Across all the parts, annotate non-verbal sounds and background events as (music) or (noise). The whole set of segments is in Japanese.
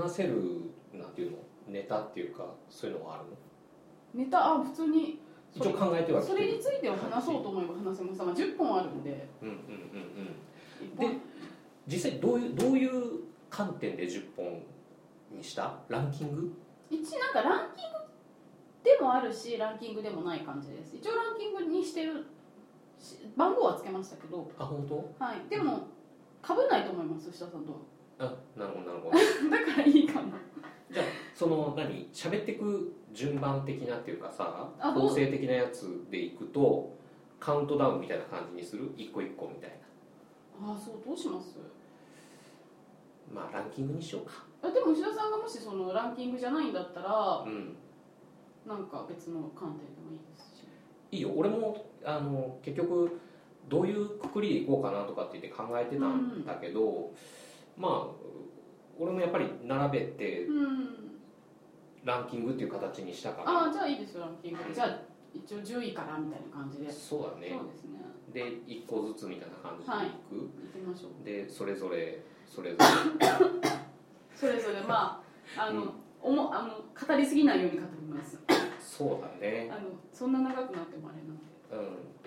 話せるなんていうのネタっていうかそういうのはあるの？ネタあ普通に。一応考えてはそれについては話そうと思えば話せます。が10本あるんで。うんうんうんうん。1本。実際どういうどういう観点で10本にした？ランキング？一なんかランキングでもあるしランキングでもない感じです。一応ランキングにしてるし番号はつけましたけど。あ本当？はい。でもかぶんないと思います吉田さんと。はあなるほどなるほど。(laughs) だからいいかなじゃあその何？喋ってく順番的なっていうかさ構成的なやつでいくとカウントダウンみたいな感じにする？一個一個みたいあそうどうします？なまあランキングにしようか。あでも吉田さんがもしそのランキングじゃないんだったらうん。なんか別の観点でもいいですし。いいよ。俺もあの結局どういうくくりでいこうかなとかって言って考えてたんだけど、まあ俺もやっぱり並べてうん。ランキングっていう形にしたから。あじゃあいいですよランキング。でじゃあ一応10位からみたいな感じで。そうだね。そうですね。で1個ずつみたいな感じでい。く、行ってみましょう。でそれぞれそれぞそれぞれ (laughs) まああの、うん。おもあの語りすぎないように語ります。れそうだね。あのそんな長くなってもあれなんで。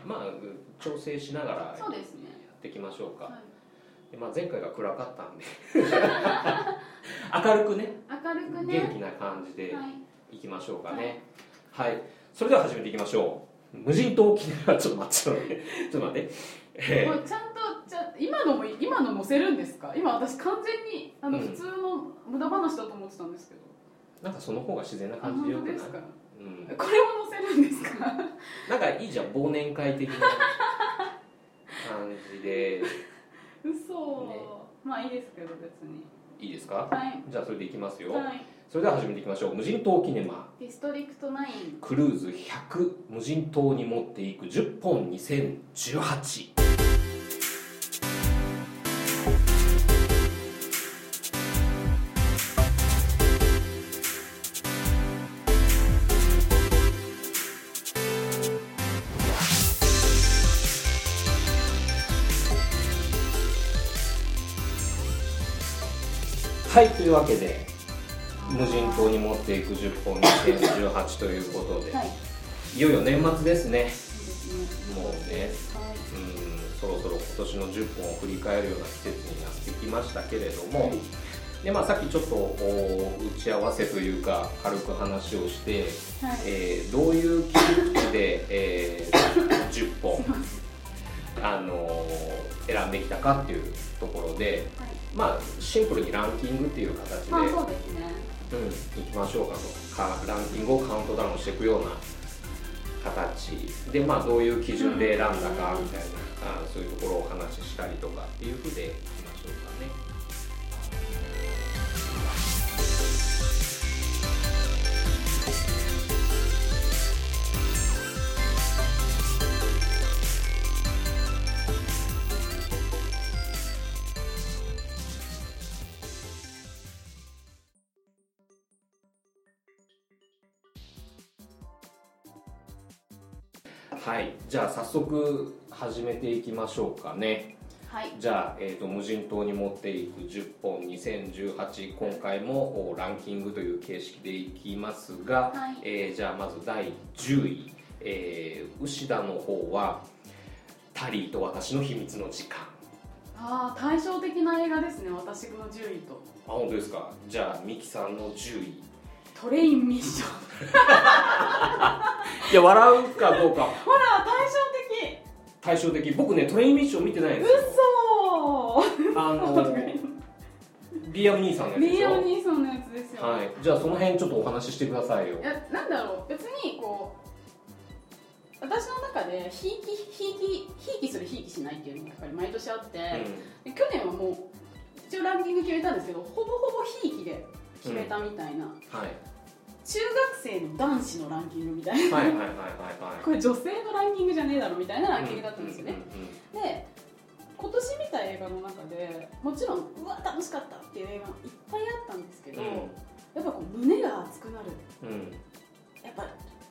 うん。まあ調整しながらやっていきましょうか、はい。でまあ、前回が暗かったんで。(laughs) 明るくね。明るく元ね気な感じではい。いきましょうかね。はい、それでは始めていきましょう。無人島記念はちょっと待って (laughs) ちょっと待って。えもうちゃんとじゃ今のも今の載せるんですか？今私完全にあの、うん。普通の無駄話だと思ってたんですけど。ーなんかその方が自然なあ感じでよくな。い本当ですか？うん、これも載せるんですか？なんかいいじゃん。忘年会的な感じで (laughs) 嘘、ね。まあいいですけど別に。いいですか？はい。じゃあそれでいきますよ、はい。それでは始めていきましょう。無人島キネマディストリクト9クルーズ100無人島に持っていく10本2018いというわけで無人島に持っていく10本2018ということで、はい。いよいよ年末ですね。いいですね。もうね。はいうんそろそろ今年の10本を振り返るような季節になってきましたけれども、でまあ、さっきちょっとお打ち合わせというか軽く話をして、はい。えーどういう切り口で、えー10本、あのー選んできたかっていうところで、はいまあ、シンプルにランキングっていう形で、まあそうですね。うん、いきましょうかと。かランキングをカウントダウンしていくような形で、まあ、どういう基準で選んだかみたいな、あそういうところをお話ししたりとかっていうふうでじゃあ早速始めていきましょうかね。はい。じゃあ、えー、と無人島に持っていく10本2018今回もおランキングという形式でいきますが、はい。えーじゃあまず第10位、えー、牛田の方は「タリーと私の秘密の時間。ああ対照的な映画ですね私の10位と」あ本当ですか。じゃあミキさんの10位トレインミッション。(laughs) いや笑うかどうか。ほら対照対照的。僕ねトレインミッション見てないん的ですよ。嘘。あのリアム兄さんのやつでしょ。リアム・ニーソンのやつですよ、はい。じゃあその辺ちょっとお話ししてくださいよ。いやなんだろう。別にこう私の中でひいきひいきひいきするひいきしないっていうのがやっぱり毎年あって、で去年はもう一応ランキング決めたんですけどほぼほぼひいきで決めたみたいな、うん、はい。中学生の男子のランキングみたいな、はいはいはいはいはい。これ女性のランキングじゃねえだろみたいなランキングだったんですよね、で今年見た映画の中でもちろんうわ楽しかったっていう映画いっぱいあったんですけど、うん。やっぱこう胸が熱くなる。うんうん。やっぱ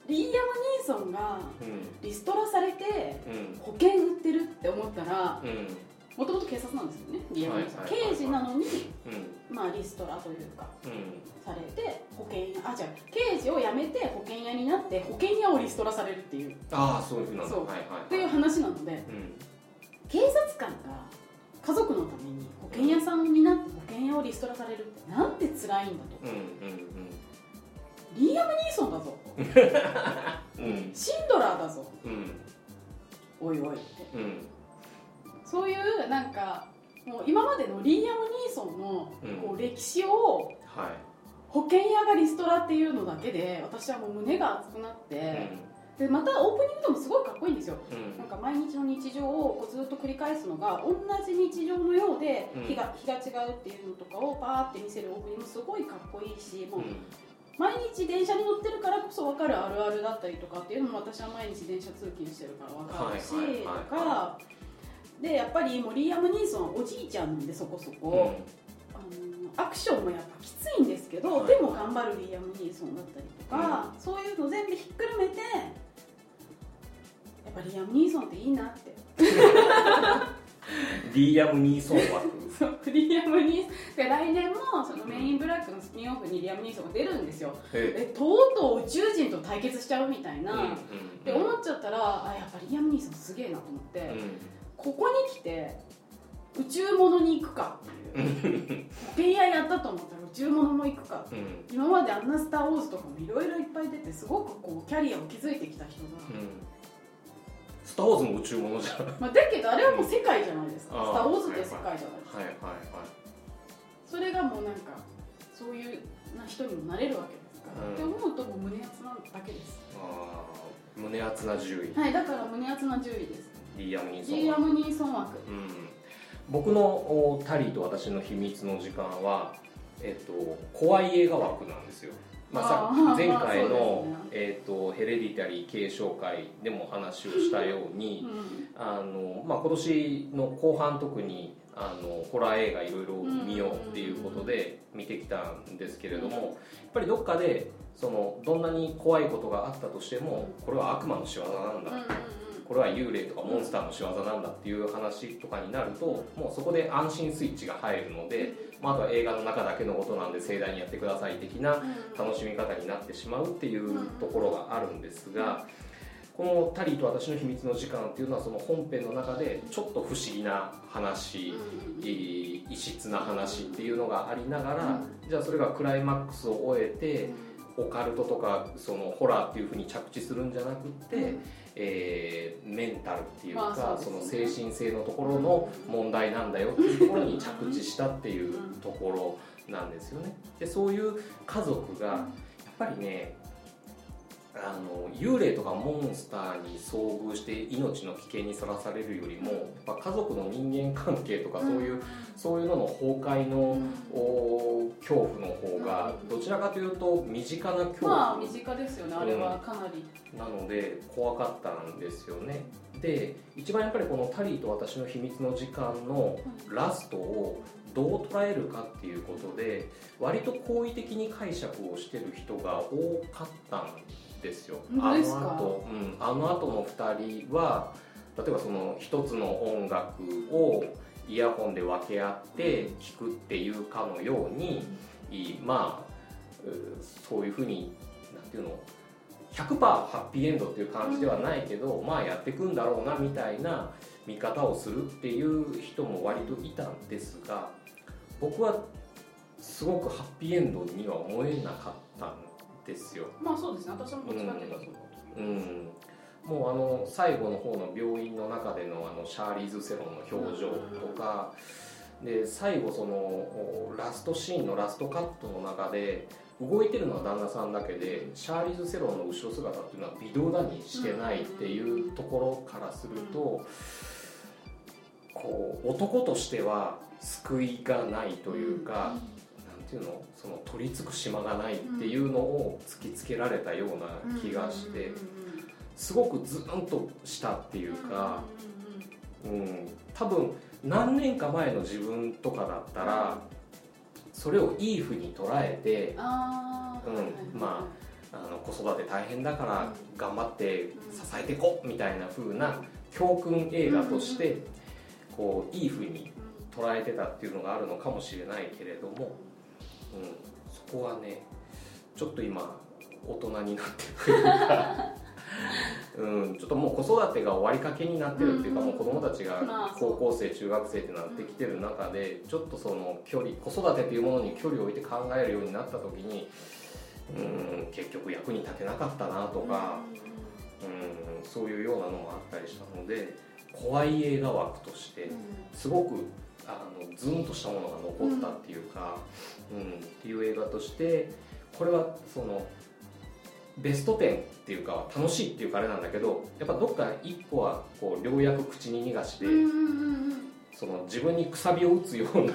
リーアム・ニーソンがうん。リストラされてうん。保険売ってるって思ったらうんもともと警察なんですよねは刑事なのに、うん。まあ、リストラというかうん。されて保険屋あじゃ刑事を辞めて保険屋になって保険屋をリストラされるっていう。っああそういうふうなはいはいはい。ていう話なのでうん。警察官が家族のために保険屋さんになって保険屋をリストラされるってなんて辛いんだと。リアム・ニーソンだぞ。(laughs) シンドラーだぞ。うん。おいおいって。うんそういうなんかもう今までのリアム・ニーソンのうん。こう歴史をはい。保険屋がリストラっていうのだけで私はもう胸が熱くなって、でまたオープニングでもすごいかっこいいんですよ。うん。なんか毎日の日常をこうずっと繰り返すのが同じ日常のようでうん。日が,、日が違うっていうのとかをパーって見せるオープニングすごいかっこいいしもううん。毎日電車に乗ってるからこそ分かるあるあるだったりとかっていうのも私は毎日電車通勤してるから分かるし、とかでやっぱりもうリーアム・ニーソンはおじいちゃんなんでそこそこ、あのアクションもやっぱきついんですけど、はい。でも頑張るリーアム・ニーソンだったりとか、そういうの全部ひっくるめてやっぱリーアム・ニーソンっていいなって。(laughs) リアム・ニーソン枠。(laughs) そうリーアム・ニーソン。で来年もそのメインブラックのスピンオフにリーアム・ニーソンが出るんですよ。え。えとうとう宇宙人と対決しちゃうみたいな、うんうんって思っちゃったらあやっぱりリアム・ニーソンすげえなと思って、うここに来て宇宙物に行くかっていう。保険屋やったと思ったら宇宙物も行くか。んうん。今まであんな「スター・ウォーズ」とかもいろいろいっぱい出てすごくこうキャリアを築いてきた人が、スター・ウォーズも宇宙ものじゃん。はいまあ、だけどあれはもう世界じゃないですか「あースター・ウォーズ」って世界じゃないですか、はいはいそれがもうなんかそういうな人にもなれるわけですから、うん。って思うともう胸熱なだけです。あー。胸熱な10位はいだから胸熱な10位ですリアム・ニーソンリーアム・ニーソン枠。うん僕のおタリーと私の秘密の時間は、えっと、怖い映画枠なんですよ、まあ、さ前回の、ね。えっと、ヘレディタリー継承会でも話をしたようにうん。あの、まあ、今年の後半特にあのホラー映画いろいろ見ようっていうことで見てきたんですけれどもやっぱりどっかでそのどんなに怖いことがあったとしてもこれは悪魔の仕業なんだこれは幽霊とかモンスターの仕業なんだっていう話とかになるともうそこで安心スイッチが入るので、まあ、あとは映画の中だけのことなんで盛大にやってください的なうん。楽しみ方になってしまうっていうところがあるんですがこの「タリーと私の秘密の時間」っていうのはその本編の中でちょっと不思議な話うん異質な話っていうのがありながらうじゃあそれがクライマックスを終えてオカルトとかそのホラーっていうふうに着地するんじゃなくって、えーメンタルっていうか、まあそのそうですね精神性のところの問題なんだよっていうところに着地したっていうところなんですよね。でそういう家族がやっぱりねあの幽霊とかモンスターに遭遇して命の危険にさらされるよりもやっぱ家族の人間関係とかそういう、そういうのの崩壊の、お恐怖の方がどちらかというと身近な恐怖、まあ身近ですよねあれはかなり、なので怖かったんですよね。で一番やっぱりこの「タリーと私の秘密の時間」のラストをどう捉えるかっていうことで割と好意的に解釈をしてる人が多かったんですですか？あの後、うん、あの後の2人は例えばその一つの音楽をイヤホンで分け合って聴くっていうかのように、まあうそういうふうになんていうの100%ハッピーエンドっていう感じではないけど、まあやっていくんだろうなみたいな見方をするっていう人も割といたんですが僕はすごくハッピーエンドには思えなかったんですよ。まあそうですね。私もどっちかっていうとそう。だとうん。もうあの最後の方の病院の中でのあのシャーリーズ・セロンの表情とかで最後そのおラストシーンのラストカットの中で動いてるのは旦那さんだけでシャーリーズ・セロンの後ろ姿っていうのは微動だにしてないっていうところからするとこう男としては救いがないというか。なんていうの？その取り付く島がないっていうのを突きつけられたような気がしてすごくズーンとしたっていうか、うん、多分何年か前の自分とかだったらそれをいいふうに捉えて、うんまああの子育て大変だから頑張って支えてこうみたいな風な教訓映画としてこういいふうに捉えてたっていうのがあるのかもしれないけれども、そこはねちょっと今大人になってるというか (laughs) うん、ちょっともう子育てが終わりかけになってるっていうか、もう子供たちが高校生中学生ってなってきてる中でちょっとその距離子育てっていうものに距離を置いて考えるようになった時にうん結局役に立てなかったなとか、うん、そういうようなのもあったりしたので怖い映画枠としてすごくあのズンとしたものが残ったっていうか、うん、っていう映画としてこれはそのベスト10っていうか楽しいっていうかあれなんだけどやっぱどっか一個はこうようやく口に逃がして、その自分にくさびを打つような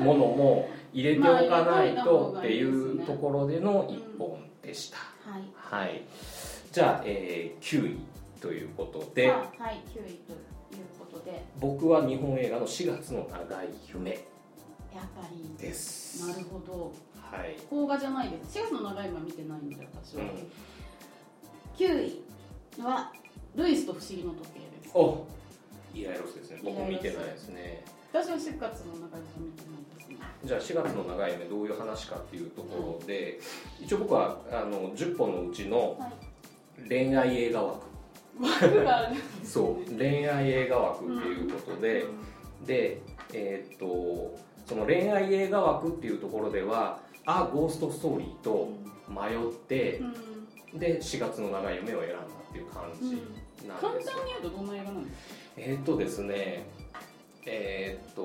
ものも (laughs) 入れておかないとっていうところでの一本でした、はい、はい、じゃあ、えー、9位ということで、はい、9位ということで僕は日本映画の4月の長い夢。やっぱり。です。なるほど。はい。邦画じゃないです。4月の長い夢は見てないんで私は、うん、9位は「ルイスと不思議の時計」です。お。イライロスですね。僕見てないですね。私は4月の長い夢見てないですね。じゃあ4月の長い夢どういう話かっていうところで、うん、一応僕はあの10本のうちの恋愛映画枠、枠がある、そう。恋愛映画枠っていうことで、うん、でえー、っとその恋愛映画枠っていうところでは「あゴーストストーリー」と迷って、うん、で4月の長い夢を選んだっていう感じなんです、うん、簡単に言うとどんな映画なんですか？えー、っとですねえー、っと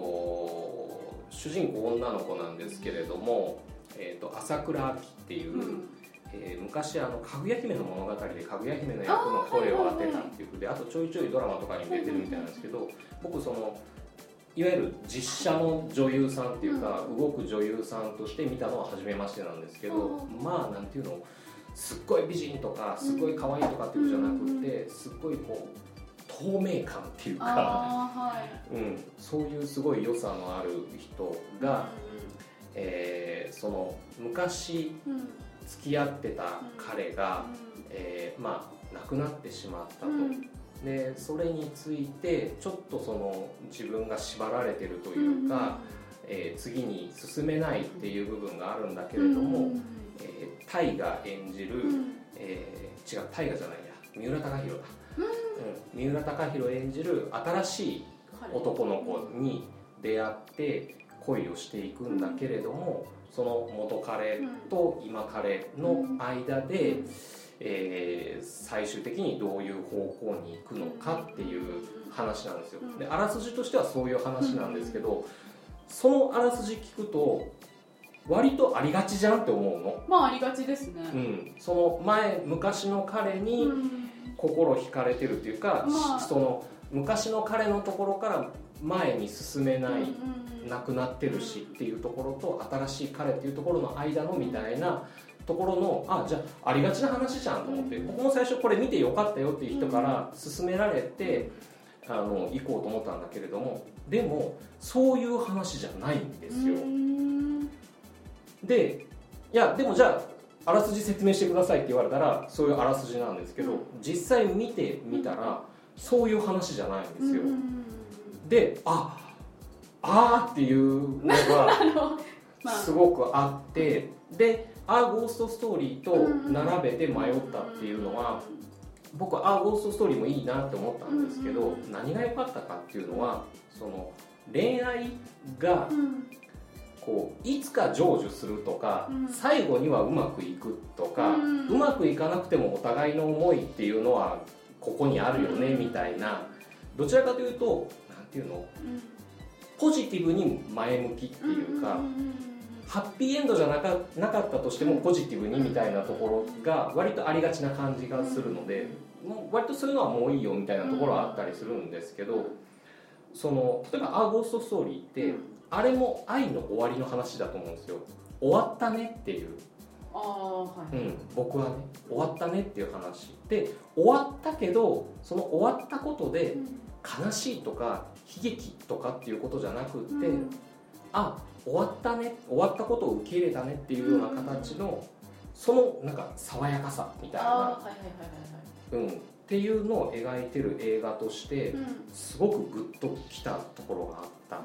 主人公女の子なんですけれども、えー、っと朝倉亜希っていう、うんえー、昔あのかぐや姫の物語でかぐや姫の役の声を当てたっていうふうであとちょいちょいドラマとかに出てるみたいなんですけど僕そのいわゆる実写の女優さんっていうか、動く女優さんとして見たのは初めましてなんですけど、まあなんていうのすっごい美人とかすっごい可愛いとかっていうじゃなくてすっごいこう透明感っていうか、(laughs) はい、うん、そういうすごい良さのある人が、うん、えー、その昔付き合ってた彼が、うん、えー、まあ亡くなってしまったと。でそれについてちょっとその自分が縛られてるというか、えー、次に進めないっていう部分があるんだけれども、えー、タイが演じる、えー、違うタイガじゃないや。三浦貴大だ。うん、三浦貴大演じる新しい男の子に出会って恋をしていくんだけれどもその元彼と今彼の間で、えー、最終的にどういう方向に行くのかっていう話なんですよ。であらすじとしてはそういう話なんですけどそのあらすじ聞くと割とありがちじゃんって思うの？まあありがちですね。うん。その前昔の彼に、心惹かれてるっていうか、まあ、その昔の彼のところから前に進めない、なくなってるしっていうところと新しい彼っていうところの間のみたいなところのあじゃあありがちな話じゃんと思って、僕も最初これ見てよかったよっていう人から勧められて、あの行こうと思ったんだけれどもでもそういう話じゃないんですよ。でいやでもじゃああらすじ説明してくださいって言われたらそういうあらすじなんですけど、うん、実際見てみたら、そういう話じゃないんですよ、うん、でああーっていうのがすごくあってで「あーゴーストストーリー」と並べて迷ったっていうのは僕は「あーゴーストストーリー」もいいなって思ったんですけど何が良かったかっていうのはその恋愛がこういつか成就するとか、うん、最後にはうまくいくとか、うん、うまくいかなくてもお互いの思いっていうのはここにあるよね、みたいな。どちらかというと何ていうの、ポジティブに前向きっていうか、ハッピーエンドじゃなかなかったとしてもポジティブにみたいなところが割とありがちな感じがするので、もう割とそういうのはもういいよみたいなところはあったりするんですけど、その例えば「アーゴーストストーリー」ってあれも愛の終わりの話だと思うんですよ。終わったねっていう。あ、はい、うん、僕はね終わったねっていう話。で終わったけどその終わったことで悲しいとか悲劇とかっていうことじゃなくって、うん、あ終わったね終わったことを受け入れたねっていうような形の、そのなんか爽やかさみたいな、うん、っていうのを描いてる映画としてすごくグッときたところがあった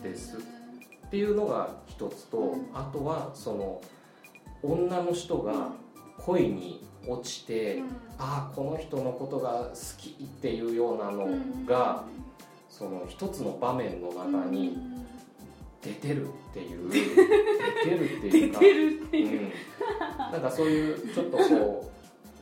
んです。っていうのが一つとあとはその女の人が恋に落ちてああこの人のことが好きっていうようなのがその一つの場面の中に出てるっていう。出てるっていうか。(laughs) う。ん、なんかそういうちょっとこ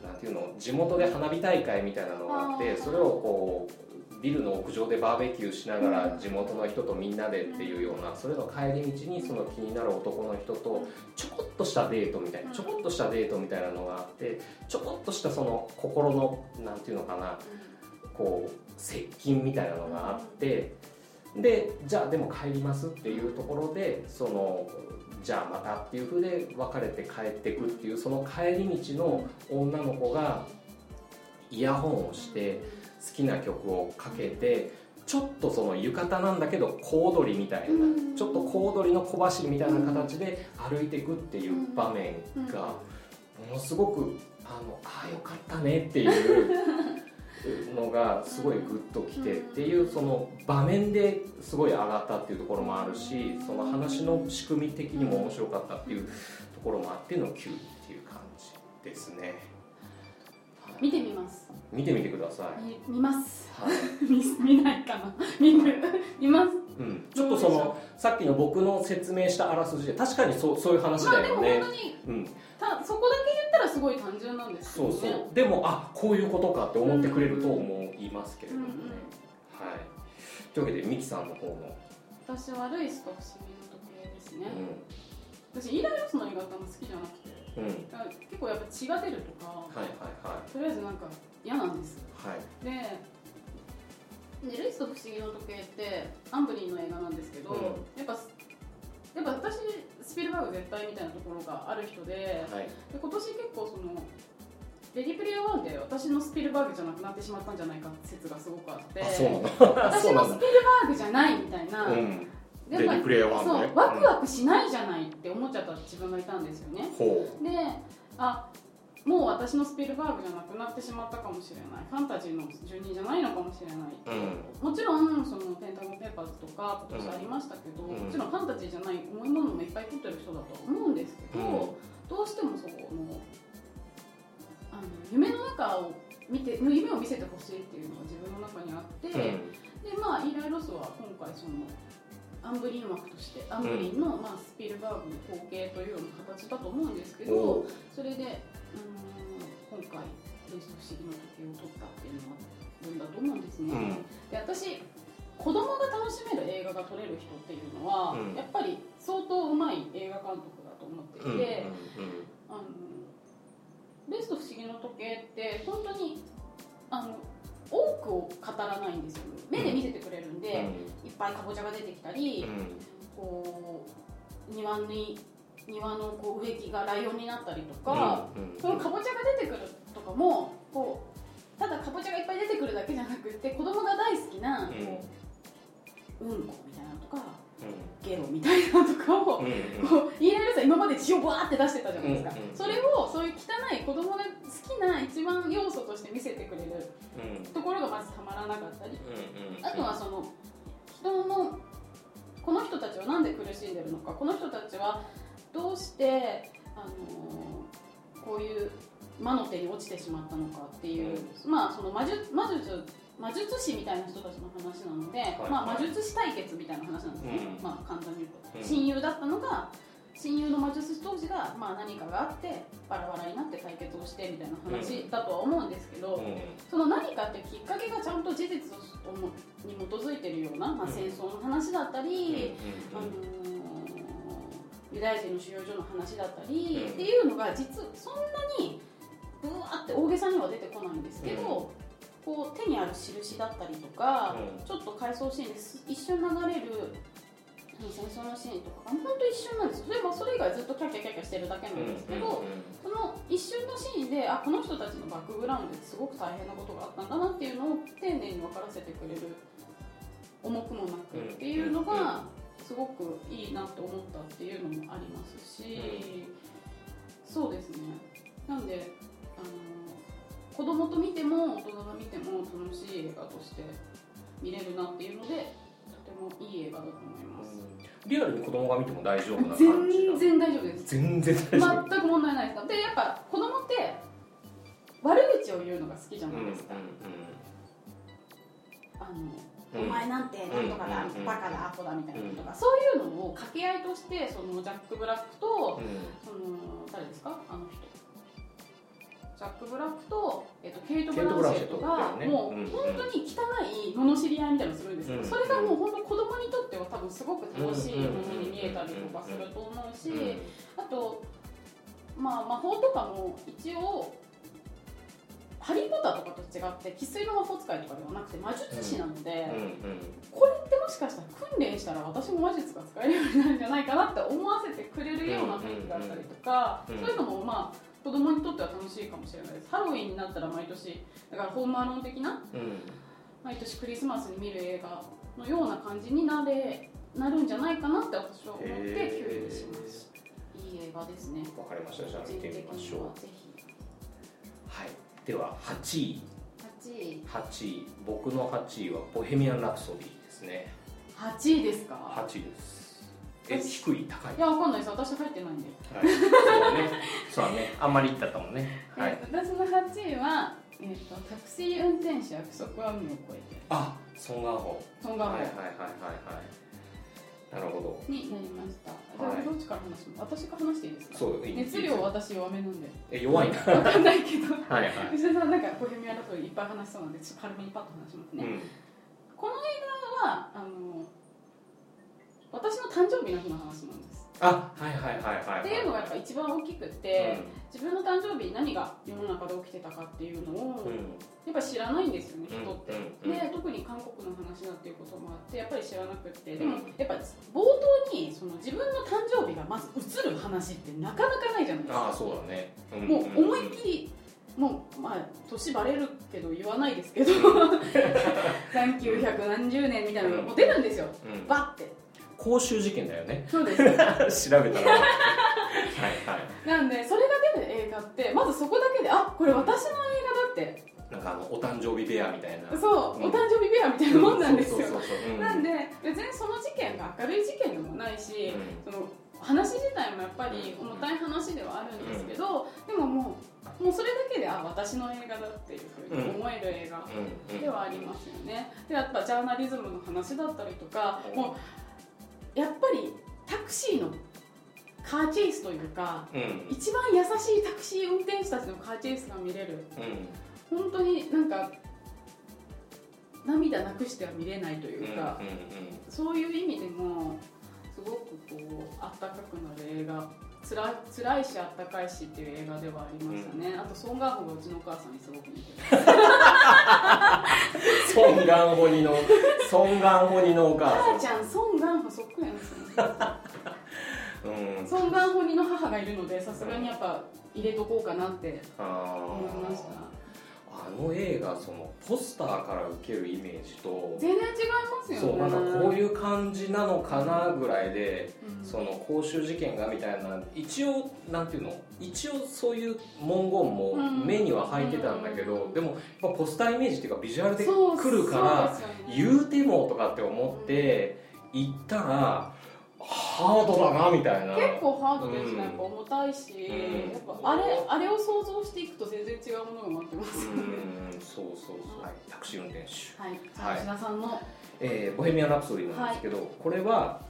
うなんていうの地元で花火大会みたいなのがあってそれをこうビルの屋上でバーベキューしながら地元の人とみんなでっていうようなそれの帰り道にその気になる男の人とちょこっとしたデートみたいなちょこっとしたデートみたいなのがあってちょこっとしたその心のなんていうのかなこう接近みたいなのがあってでじゃあでも帰りますっていうところでそのじゃあまたっていうふうで別れて帰ってくっていうその帰り道の女の子がイヤホンをして好きな曲をかけてちょっとその浴衣なんだけど小躍りみたいなちょっと小躍りの小走りみたいな形で歩いていくっていう場面がものすごくあのああよかったねっていうのがすごいグッときてっていうその場面ですごい上がったっていうところもあるしその話の仕組み的にも面白かったっていうところもあっての9っていう感じですね、見てみます見てみてください。見ます、はい、(laughs) 見ないかな。見る。見ます。うん、ちょっとそのさっきの僕の説明したあらすじで確かにそうそういう話だよね、まあ、うん、たそこだけ言ったらすごい単純なんですけど、ね、そうそう。でもあこういうことかって思ってくれると思いますけれどもね、うんうん、はい。というわけでミキさんの方の私はルイスと不思議の時計ですね、うん、私イーラ・ロスの映画あんま好きじゃなくて、うん、結構やっぱ血が出るとか、はいはいはい、とりあえずなんか嫌なんです、はい、ででルイスと不思議の時計ってアンブリーの映画なんですけど、うん、やっぱやっぱ私スピルバーグ絶対みたいなところがある人ではい、で今年結構そのレディプレイヤー1で私のスピルバーグじゃなくなってしまったんじゃないか説がすごくあって私のスピルバーグじゃないみたいな、うん、でレディプレイヤー1で？そうワクワクしないじゃないって思っちゃった自分がいたんですよね、う。ん、であもう私のスピルバーグじゃなくなってしまったかもしれない。ファンタジーの住人じゃないのかもしれない、うん、もちろんそのペンタゴンペーパーズとか今年ありましたけど、うん、もちろんファンタジーじゃない重いものもいっぱい撮ってる人だと思うんですけど、うん、どうしてもそこのあの夢の中を見て夢を見せてほしいっていうのが自分の中にあって、でまあイーライ・ロスは今回そのアンブリン枠としてアンブリンの、まあ、スピルバーグの後継というような形だと思うんですけどそれで今回「レース不思議の時を撮ったっていうのがあるんだと思うんですね。うん、で私子供が楽しめる映画が撮れる人っていうのは、うん、やっぱり相当うまい映画監督だと思っていて、あのレースと不思議の時計って本当にあの多くを語らないんですよ。目で見せてくれるんで、うん、いっぱいかぼちゃが出てきたり、こう庭に庭のこう植木がライオンになったりとか、うんうん、そのかぼちゃが出てくるとかもこうただかぼちゃがいっぱい出てくるだけじゃなくて子供が大好きなこう、うん、うんこみたいなのとか、うん、ゲロみたいなのとかを、うんうん、こう言いられるさ今まで血をバーって出してたじゃないですか、うんうん、それをそういう汚い子供が好きな一番要素として見せてくれるところがまずたまらなかったり、あとはその人のこの人たちは何で苦しんでるのかこの人たちはどうしてあのこういう魔の手に落ちてしまったのかっていう、うん、まあその魔術魔術魔術師みたいな人たちの話なので、はい。はい、まあ、魔術師対決みたいな話なんですね、うん、まあ、簡単に言うと、うん、親友だったのが親友の魔術師同士が、まあ、何かがあってバラバラになって対決をしてみたいな話だとは思うんですけど、その何かってきっかけがちゃんと事実に基づいてるような、まあ、戦争の話だったり、あのーユダヤ人の収容所の話だったり、っていうのが実そんなにぶわって大げさには出てこないんですけど、こう手にある印だったりとか、ちょっと回想シーンで一瞬流れる戦争のシーンとかが本当一瞬なんですよ。でもそれ以外ずっとキャキャキャキャしてるだけなんですけど、その一瞬のシーンであこの人たちのバックグラウンドですごく大変なことがあったんだなっていうのを丁寧に分からせてくれる重くもなくっていうのが、すごくいいなって思ったっていうのもありますし、うん、そうですね。なんであの子供と見ても大人が見ても楽しい映画として見れるなっていうのでとてもいい映画だと思います、リアルに子供が見ても大丈夫な感じだ全然大丈夫です。全然大丈夫。全く問題ないです。でやっぱ子供って悪口を言うのが好きじゃないですか、あのうんお前なんてなんとかだ、うんバカだアホだみたいなのとか、そういうのを掛け合いとしてそのジャック・ブラックと、その誰ですか？あの人。ジャック・ブラックと,、えっとケイト・ブランシェットがもううん本当に汚い罵り合いみたいなのするんですけど、うんそれがもう本当子供にとっては多分すごく楽しいものに見えたりとかすると思うし、うん。あと、まあ、魔法とかも一応ハリー・ポッターとかと違って生粋の魔法使いとかではなくて魔術師なので、うんこれってもしかしたら訓練したら私も魔術が使えるようになるんじゃないかなって思わせてくれるような雰囲気だったりとか、うんうんそういうのもまあ子供にとっては楽しいかもしれないです。ハロウィンになったら毎年だからホームアローン的なうん。毎年クリスマスに見る映画のような感じになれなるんじゃないかなって私は思って9位にしますいい映画ですね。わかりました。じゃあ見てみましょう。はいでは8位。8位。8位。僕の8位は「ボヘミアン・ラプソディ」ですね。8位ですか？8位です。え低い？高い？いやわかんないです。私入ってないんで、はい、そうだね。そうだね。あんまり言ったかもね。はい。えー私の8位は、えー、とタクシー運転手約束は海を越えてあソン・ガンホ。ソンガンホ。はいはいはいはいはいなるほど。になりました、はい。どっちから話します私から話していいですか？そう熱量私弱めなんで。え弱いな。わかんないけど。(laughs) はいはい。さんなんかボヘミアン・ラプソディいっぱい話しそうなんでちょっと軽めにパッと話しますね、うん。この映画はあの私の誕生日の日の話なんですあはいはいはいはいっていうのがやっぱ一番大きくって、自分の誕生日に何が世の中で起きてたかっていうのを、うん。やっぱり知らないんですよね、うん人って。うんうん。で特に韓国の話だっていうこともあってやっぱり知らなくってでもうんやっぱ冒頭にその自分の誕生日がまず映る話ってなかなかないじゃないですか。ああそうだね、んもう思いっきりもうまあ年バレるけど言わないですけど。(laughs) 1900何十年みたいなのがもう出るんですよ。うん。バッて公衆事件だよね。そうです。(laughs) 調べたら。はいはい。なんでそれが出る映画ってまずそこだけであこれ私の映画だって。なんかあのお誕生日ベアみたいな。そう、うん。お誕生日ベアみたいなもんなんですよ、なんで別にその事件が明るい事件でもないし、その話自体もやっぱり重たい話ではあるんですけど、でももうもうそれだけであ私の映画だっていうふうに思える映画うんうんではありますよね。でやっぱジャーナリズムの話だったりとかうん。もうやっぱりタクシーのカーチェイスというかうん。一番優しいタクシー運転手たちのカーチェイスが見れる。うん本当になんか涙なくしては見れないというか、そういう意味でもすごくこうあったかくなる映画つら辛いしあったかいしっていう映画ではありましたね、あとソン・ガンホがうちのお母さんにすごく似てる。(laughs) ソン・ガンホニのソン・ガンホニのお母母ちゃんソン・ガンホそっくりなんですようん。ソン・ガンホにの母がいるのでさすがにやっぱ入れとこうかなってあ思いました。ーあの映画そのポスターから受けるイメージと全然違いますよね。そうなんかこういう感じなのかなぐらいでうん。その公衆事件がみたいな一応なんていうの？一応そういう文言もうん。目には入ってたんだけど、うん。でもポスターイメージっていうかビジュアルで来るから言うてもとかって思って行ったらハードだなみたいな。結構ハードですね、うん。やっぱ重たいし、うん。やっぱあれあれを想像していくと全然違うものが待ってます。よね、うん。そうそうそう、はい、タクシー運転手。はい、じゃあはい吉田さんの。えーボヘミアン・ラプソディなんですけど、これは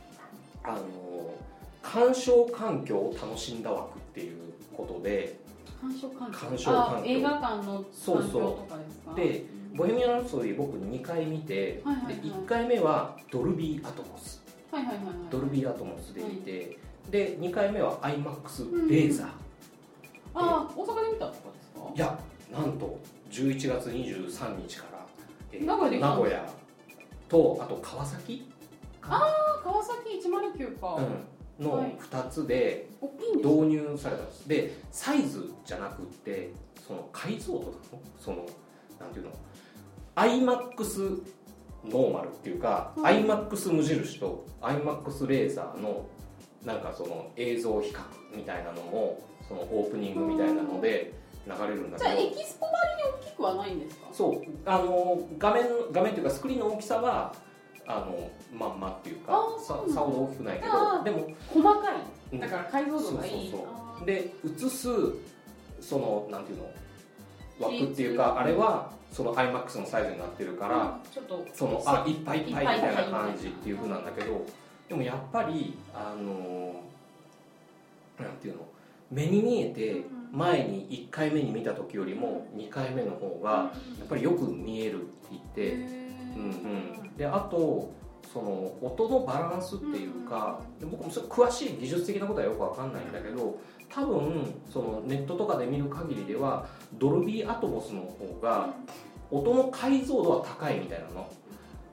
あの鑑賞環境を楽しんだ枠っていうことで鑑賞環境。鑑賞環境。あ映画館の環そうそう境とかですか？でうん。ボヘミアン・ラプソディ僕2回見て、はいはいはい。で1回目はドルビー・アトモス。はいはいはいはいドルビー・アトモスで見て、で2回目は IMAX うん。レーザー、あ大阪で見たとかですか？いやなんと11月23日から、えー名古屋名古屋とあと川崎あ川崎109か、うん、のはい。2つで導入されたんです。でサイズじゃなくってその解像度なの？そのなんていうの？iMAX ノーマルっていうか、はい iMAX 無印と iMAX レーザーのなんかその映像比較みたいなのもそのオープニングみたいなので流れるんだじゃあエキスポばりに大きくはないんですか？そう。あの画面画面というかスクリーンの大きさはあのまんまっていうかあささほど大きくないけどでも細かうん。いだから解像度がいい。そうそう。あー。で映すそのなんていうの？枠っていうかあれはその iMAX のサイズになってるから、ちょっと。そのあいっぱいいっぱいみたいな感じっていうふうなんだけどでもやっぱりあのなんていうの目に見えて前に1回目に見た時よりも2回目の方がやっぱりよく見えるって言って、うんうん、であとその音のバランスっていうかで僕もそれ詳しい技術的なことはよくわかんないんだけど多分そのネットとかで見る限りではドルビーアトモスの方が音の解像度は高いみたいなの。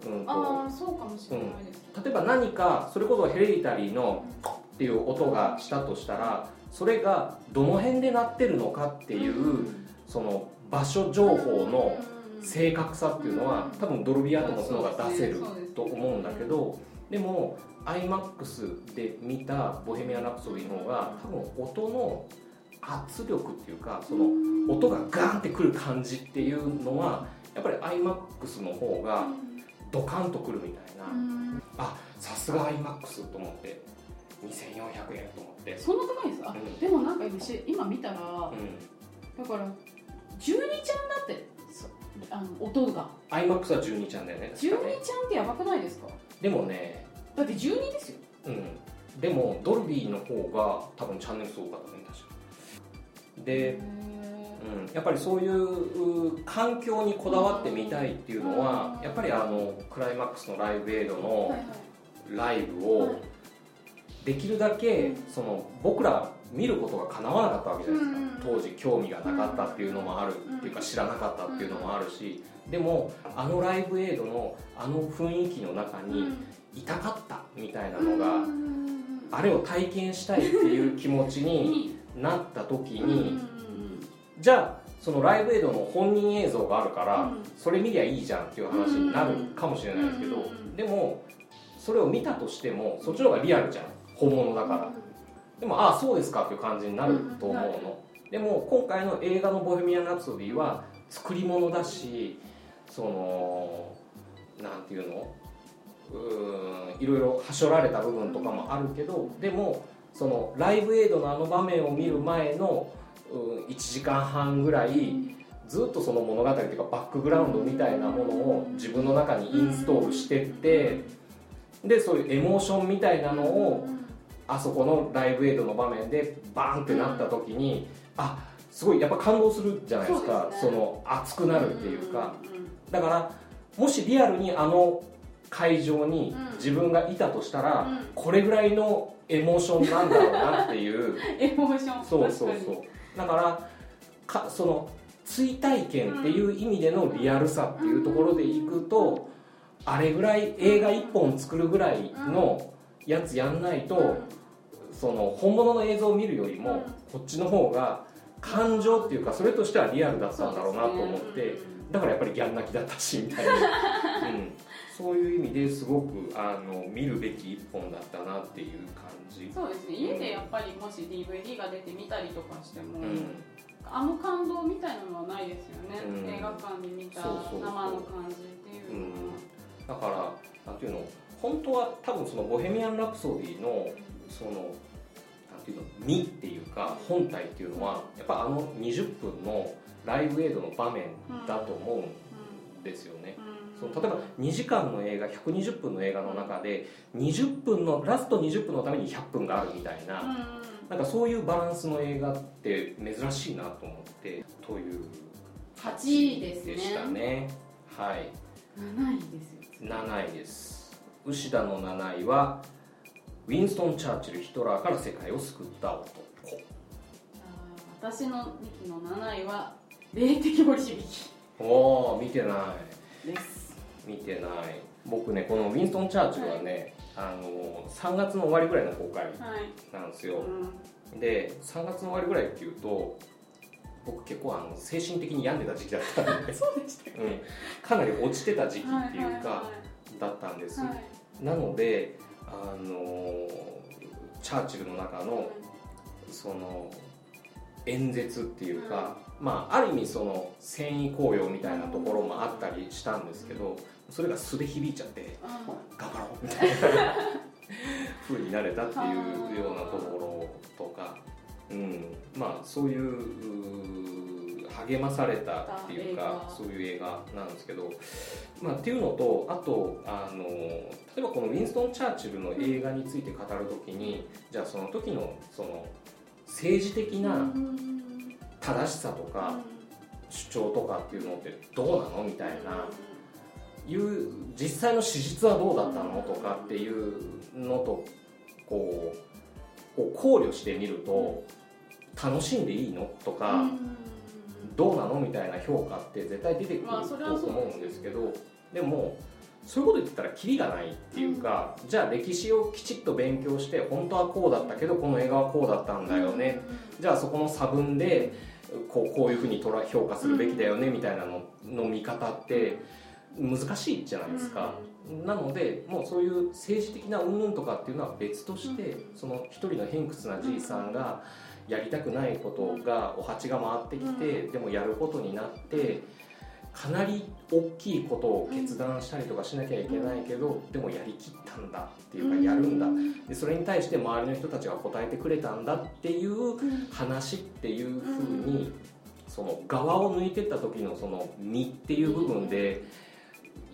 うんと。ああそうかもしれないです、例えば何かそれこそヘレディタリーのっていう音がしたとしたらそれがどの辺で鳴ってるのかっていうその場所情報の正確さっていうのは多分ドルビーアトモスの方が出せると思うんだけどでも iMAX で見た「ボヘミアン・ラプソディ」の方が多分音の圧力っていうかその音がガンってくる感じっていうのはやっぱり iMAX の方がドカンとくるみたいなあさすが iMAX と思って2400円と思って。そんな高いんですか、うん。でもなんか今し今見たらうん。だから12ちゃんだって。そあの音が。iMAX は12ちゃんだよね12ちゃんってやばくないですか？でもねだって12ですよ。うん。でもドルビーの方が多分チャンネル数多かったね確か。で、へうん、やっぱりそういうう環境にこだわってみたいっていうのはうん。やっぱりあのクライマックスのライブエイドのはいライブはい。をできるだけその僕ら見ることが叶わなかったわけじゃないですか。うん当時興味がなかったっていうのもあるっていうか知らなかったっていうのもあるしでもあのライブエイドのあの雰囲気の中にいたかったみたいなのがあれを体験したいっていう気持ちになった時にじゃあそのライブエイドの本人映像があるからうん。それ見りゃいいじゃんっていう話になるかもしれないですけどうん。でもそれを見たとしてもそっちの方がリアルじゃん。本物だからでもああそうですかっていう感じになると思ううんでも今回の映画の「ボヘミアン・ラプソディ」は作り物だしそのなんていうの？うーんいろいろはしょられた部分とかもあるけどでもそのライブエイドのあの場面を見る前のうん1時間半ぐらいずっとその物語というかバックグラウンドみたいなものを自分の中にインストールしてってでそういうエモーションみたいなのをあそこのライブエイドの場面でバーンってなった時にあすごいやっぱ感動するじゃないですか。そね。その熱くなるっていうか。うんうんうんだからもしリアルにあの会場にうん。自分がいたとしたら、うん。これぐらいのエモーションなんだろうなっていう。(laughs) エモーションそうそうそう。だからかその追体験っていう意味でのリアルさっていうところでいくと、あれぐらい映画1本作るぐらいのやつやんないと、その本物の映像を見るよりも、うん。こっちの方が感情っていうかそれとしてはリアルだったんだろうなと思って、だからやっぱりギャン泣きだったしみたいな、(laughs) うん、そういう意味ですごくあの見るべき一本だったなっていう感じ。そうですね。家でやっぱりもし DVD が出て見たりとかしても、うん。あの感動みたいなのはないですよね、うん。映画館で見た生の感じっていうのは、だからなんていうの本当は多分その「ボヘミアン・ラプソディの」そのなんていうの「身」っていうか本体っていうのはやっぱあの20分のライブエイドの場面だと思うんですよね。その例えば2時間の映画120分の映画の中で20分のラスト20分のために100分があるみたいな、なんかそういうバランスの映画って珍しいなと思ってという8位ですね。でしたね。はい。7位ですよ7位です。牛田の7位はウィンストン・チャーチルヒトラーから世界を救った男。私の2期の7位は霊的ボリシビキ。おお見てない。です。見てない。僕ねこのウィンストン・チャーチルはね、あの3月の終わりぐらいの公開はい、なんですよ、うで3月の終わりぐらいっていうと僕結構あの精神的に病んでた時期だったんで。ん、(laughs) そうでしたっうん、かなり落ちてた時期はいっていうか、はだったんです、いはい。なのであのチャーチルの中のその演説っていうか、まあ、ある意味その繊維紅葉みたいなところもあったりしたんですけどそれが素で響いちゃって頑張ろうみたいな (laughs) 風になれたっていうようなところとか、うん、まあそういう励まされたっていうかそういう映画なんですけど、まあ、っていうのとあとあの例えばこのウィンストン・チャーチルの映画について語る時にじゃあその時のその政治的な正しさとか主張とかっていうのってどうなのみたいな。いう実際の史実はどうだったのとかっていうのとこうこう考慮してみると楽しんでいいのとかどうなのみたいな評価って絶対出てくると思うんですけどでもそういうこと言ったらキリがないっていうか、じゃあ歴史をきちっと勉強して本当はこうだったけどこの映画はこうだったんだよね、じゃあそこの差分でこうこういうふうに評価するべきだよねみたいなのの見方って難しいじゃないですか。なのでもうそういう政治的な云々とかっていうのは別として、その一人の偏屈なじいさんがやりたくないことがお鉢が回ってきて、でもやることになってかなり大きいことを決断したりとかしなきゃいけないけど、でもやりきったんだっていうかやるんだ。でそれに対して周りの人たちが答えてくれたんだっていう話っていうふうにその側を抜いてった時のその身っていう部分で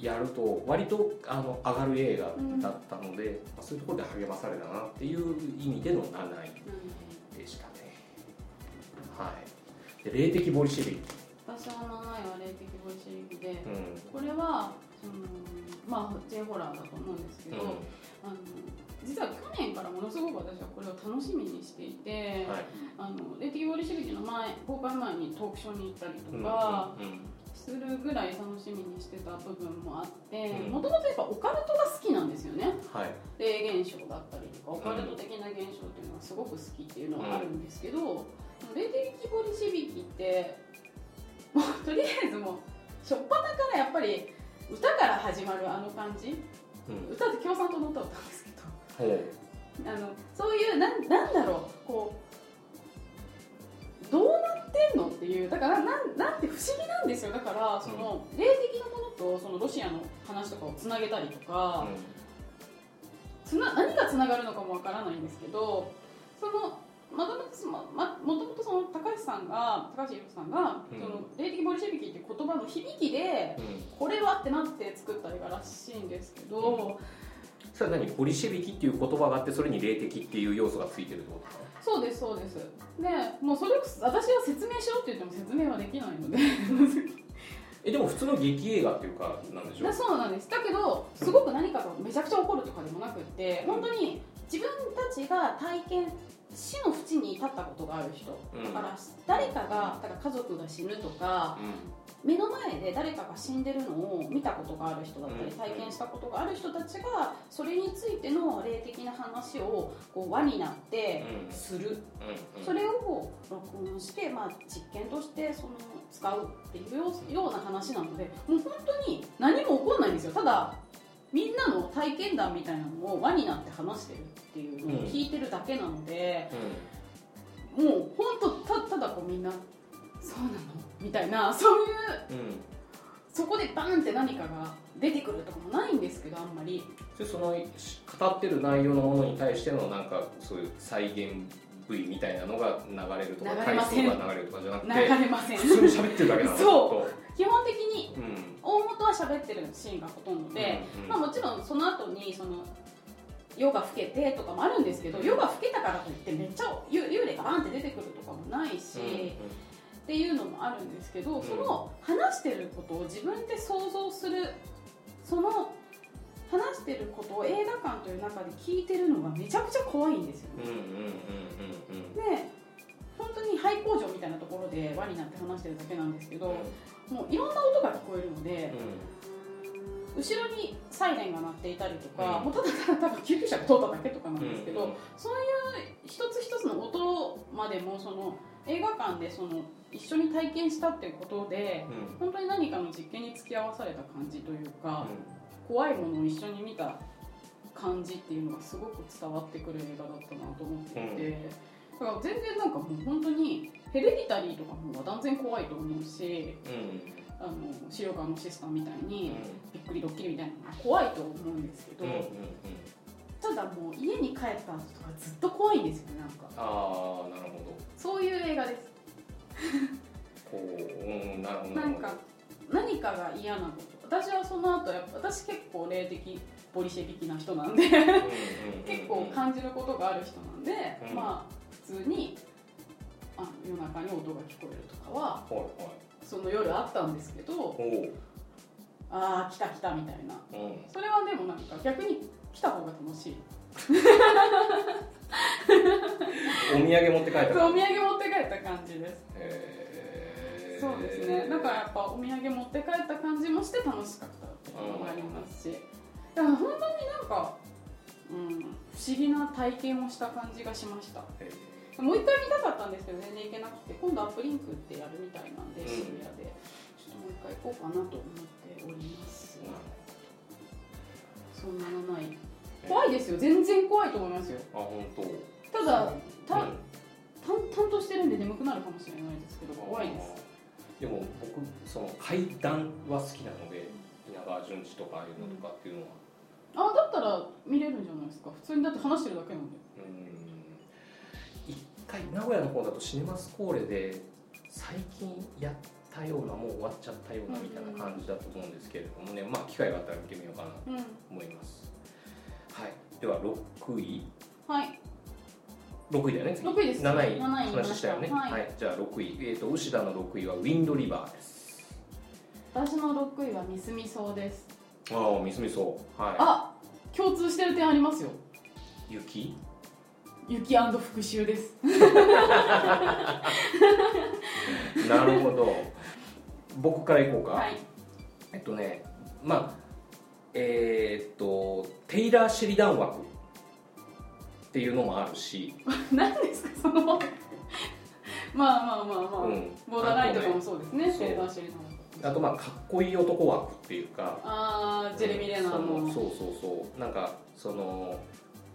やると割とあの上がる映画だったので、まあ、そういうところで励まされたなっていう意味での7位でしたね。はい、で霊的ボリシェビキ私は7位は霊的ボリシェビキで、うん、これはそのまあ J ホラーだと思うんですけど、うん、あの実は去年からものすごく私はこれを楽しみにしていて、はい、あの霊的ボリシェビキの前公開前にトークショーに行ったりとか、うんうんうんするぐらい楽しみにしてた部分もあってもともとやっぱオカルトが好きなんですよね、はい、霊現象だったりとかオカルト的な現象っていうのがすごく好きっていうのはあるんですけど、うん、霊的ぼりしびきって (laughs) もうとりあえずもう初っ端からやっぱり歌から始まるあの感じ、うん、歌って共産党の歌を歌うんですけど、あのそういうなんなんだろうこうどうなってんのっていうだからなんなんて不思議なんですよ。だからその、霊的なものとそのロシアの話とかをつなげたりとか、つな何がつながるのかもわからないんですけどそのもともとまもともとその高橋さんが高橋宏さんが、うん、その霊的ボリシェビキっていう言葉の響きで、うん、これはってなって作った映画らしいんですけど、うん、それは何？ボリシェビキっていう言葉があってそれに霊的っていう要素がついてるってことですかそうですそうです。でもうそれを私は説明しろって言っても説明はできないので。(laughs) えでも普通の劇映画っていうかなんでしょう？そうなんです。だけどすごく何かがめちゃくちゃ起こるとかでもなくって本当に自分たちが体験死の淵に立ったことがある人、だから誰かがだから家族が死ぬとか、目の前で誰かが死んでるのを見たことがある人だったり体験したことがある人たちがそれについての霊的な話をこう輪になってする、それを録音して、まあ、実験としてその使うっていうような話なのでもう本当に何も起こらないんですよ。ただみんなの体験談みたいなのを輪になって話してるっていうのを聞いてるだけなので、もう本当たただこうみんなそうなのみたいなそういう、うん、そこでバーンって何かが出てくるとかもないんですけどあんまり。でその語ってる内容のものに対してのなんかそういう再現部位みたいなのが流れるとか回数が流れるとかじゃなくて流れません。普通に喋ってるだけなの。そう。基本的に大元は喋ってるシーンがほとんどで、うんうん、まあ、もちろんその後にその夜が更けてとかもあるんですけど夜が更けたからといってめっちゃ幽霊がバーンって出てくるとかもないし、うんうんっていうのもあるんですけど、その話してることを自分で想像するその話してることを映画館という中で聞いてるのがめちゃくちゃ怖いんですよね。で本当に廃工場みたいなところで輪になって話してるだけなんですけど、もういろんな音が聞こえるので。後ろにサイレンが鳴っていたりとか、うん、もうただただ多分救急車が通っただけとかなんですけど、うん、そういまでもその映画館でその一緒に体験したっていうことで、うん、本当に何かの実験に付き合わされた感じというか、うん、怖いものを一緒に見た感じっていうのがすごく伝わってくる映画だったなと思っていて、うん、だから全然なんかもう本当にヘレディタリーとかの方が断然怖いと思うしうん。あの資料館のシスターみたいにうびっくりドッキリみたいなのが怖いと思うんですけど、んうんうんただもう家に帰った後とかずっと怖いんですよねなんか。ああなるほど。そういう映画です。こううんなるほど。なんか何かが嫌なこと。私はその後やっぱ私結構霊的ボリシェビキな人なんで結構感じることがある人なんで、うん。まあ普通にあ夜中に音が聞こえるとかははいはい。その夜あったんですけどおああ来た来たみたいな。おうん。それはでもなんか逆に来た方が楽しい。お土産持って帰ったお土産持って帰った感じです。そうですね。だからやっぱお土産持って帰った感じもして楽しかったっていうのもありますし。だから本当になんか、うん、不思議な体験をした感じがしました。へもう一回見たかったんですけど全然行けなくて今度アップリンクってやるみたいなんでうん。渋谷で。ちょっともう一回行こうかなと思っておりますそんなのない。怖いですよ。全然怖いと思いますよ。あ本当。ただたうん。淡々としてるんで眠くなるかもしれないですけど怖いです。でも僕その階段は好きなので稲川淳二とかああいうのとかっていうのは。あだったら見れるんじゃないですか。普通にだって話してるだけなんで。うん。一回名古屋の方だとシネマスコーレで最近やったようなもう終わっちゃったようなみたいな感じだと思うんですけれどもね。まあ機会があったら見てみようかなとうん思います。はい。では6位。はい。6位だよね。次6位です7位。7位話したよね。はい。じゃあ6位、えー、と牛田の6位はウィンドリバーです。私の6位はミスミソウです。ああみすみそうはあ共通してる点ありますよ。い雪？雪復讐です。(laughs) なるほど僕からいこうか、はい。えっとねまあえーっとテイラー・シェリダン枠っていうのもあるし、(laughs) 何ですかその。まあまあまあまあ、うん、ボーダーラインとかもそうですね。そう。シェーシェリナあとまあかっこいい男枠っていうか。あージェレミー・レナーのそうそうそう。なんかその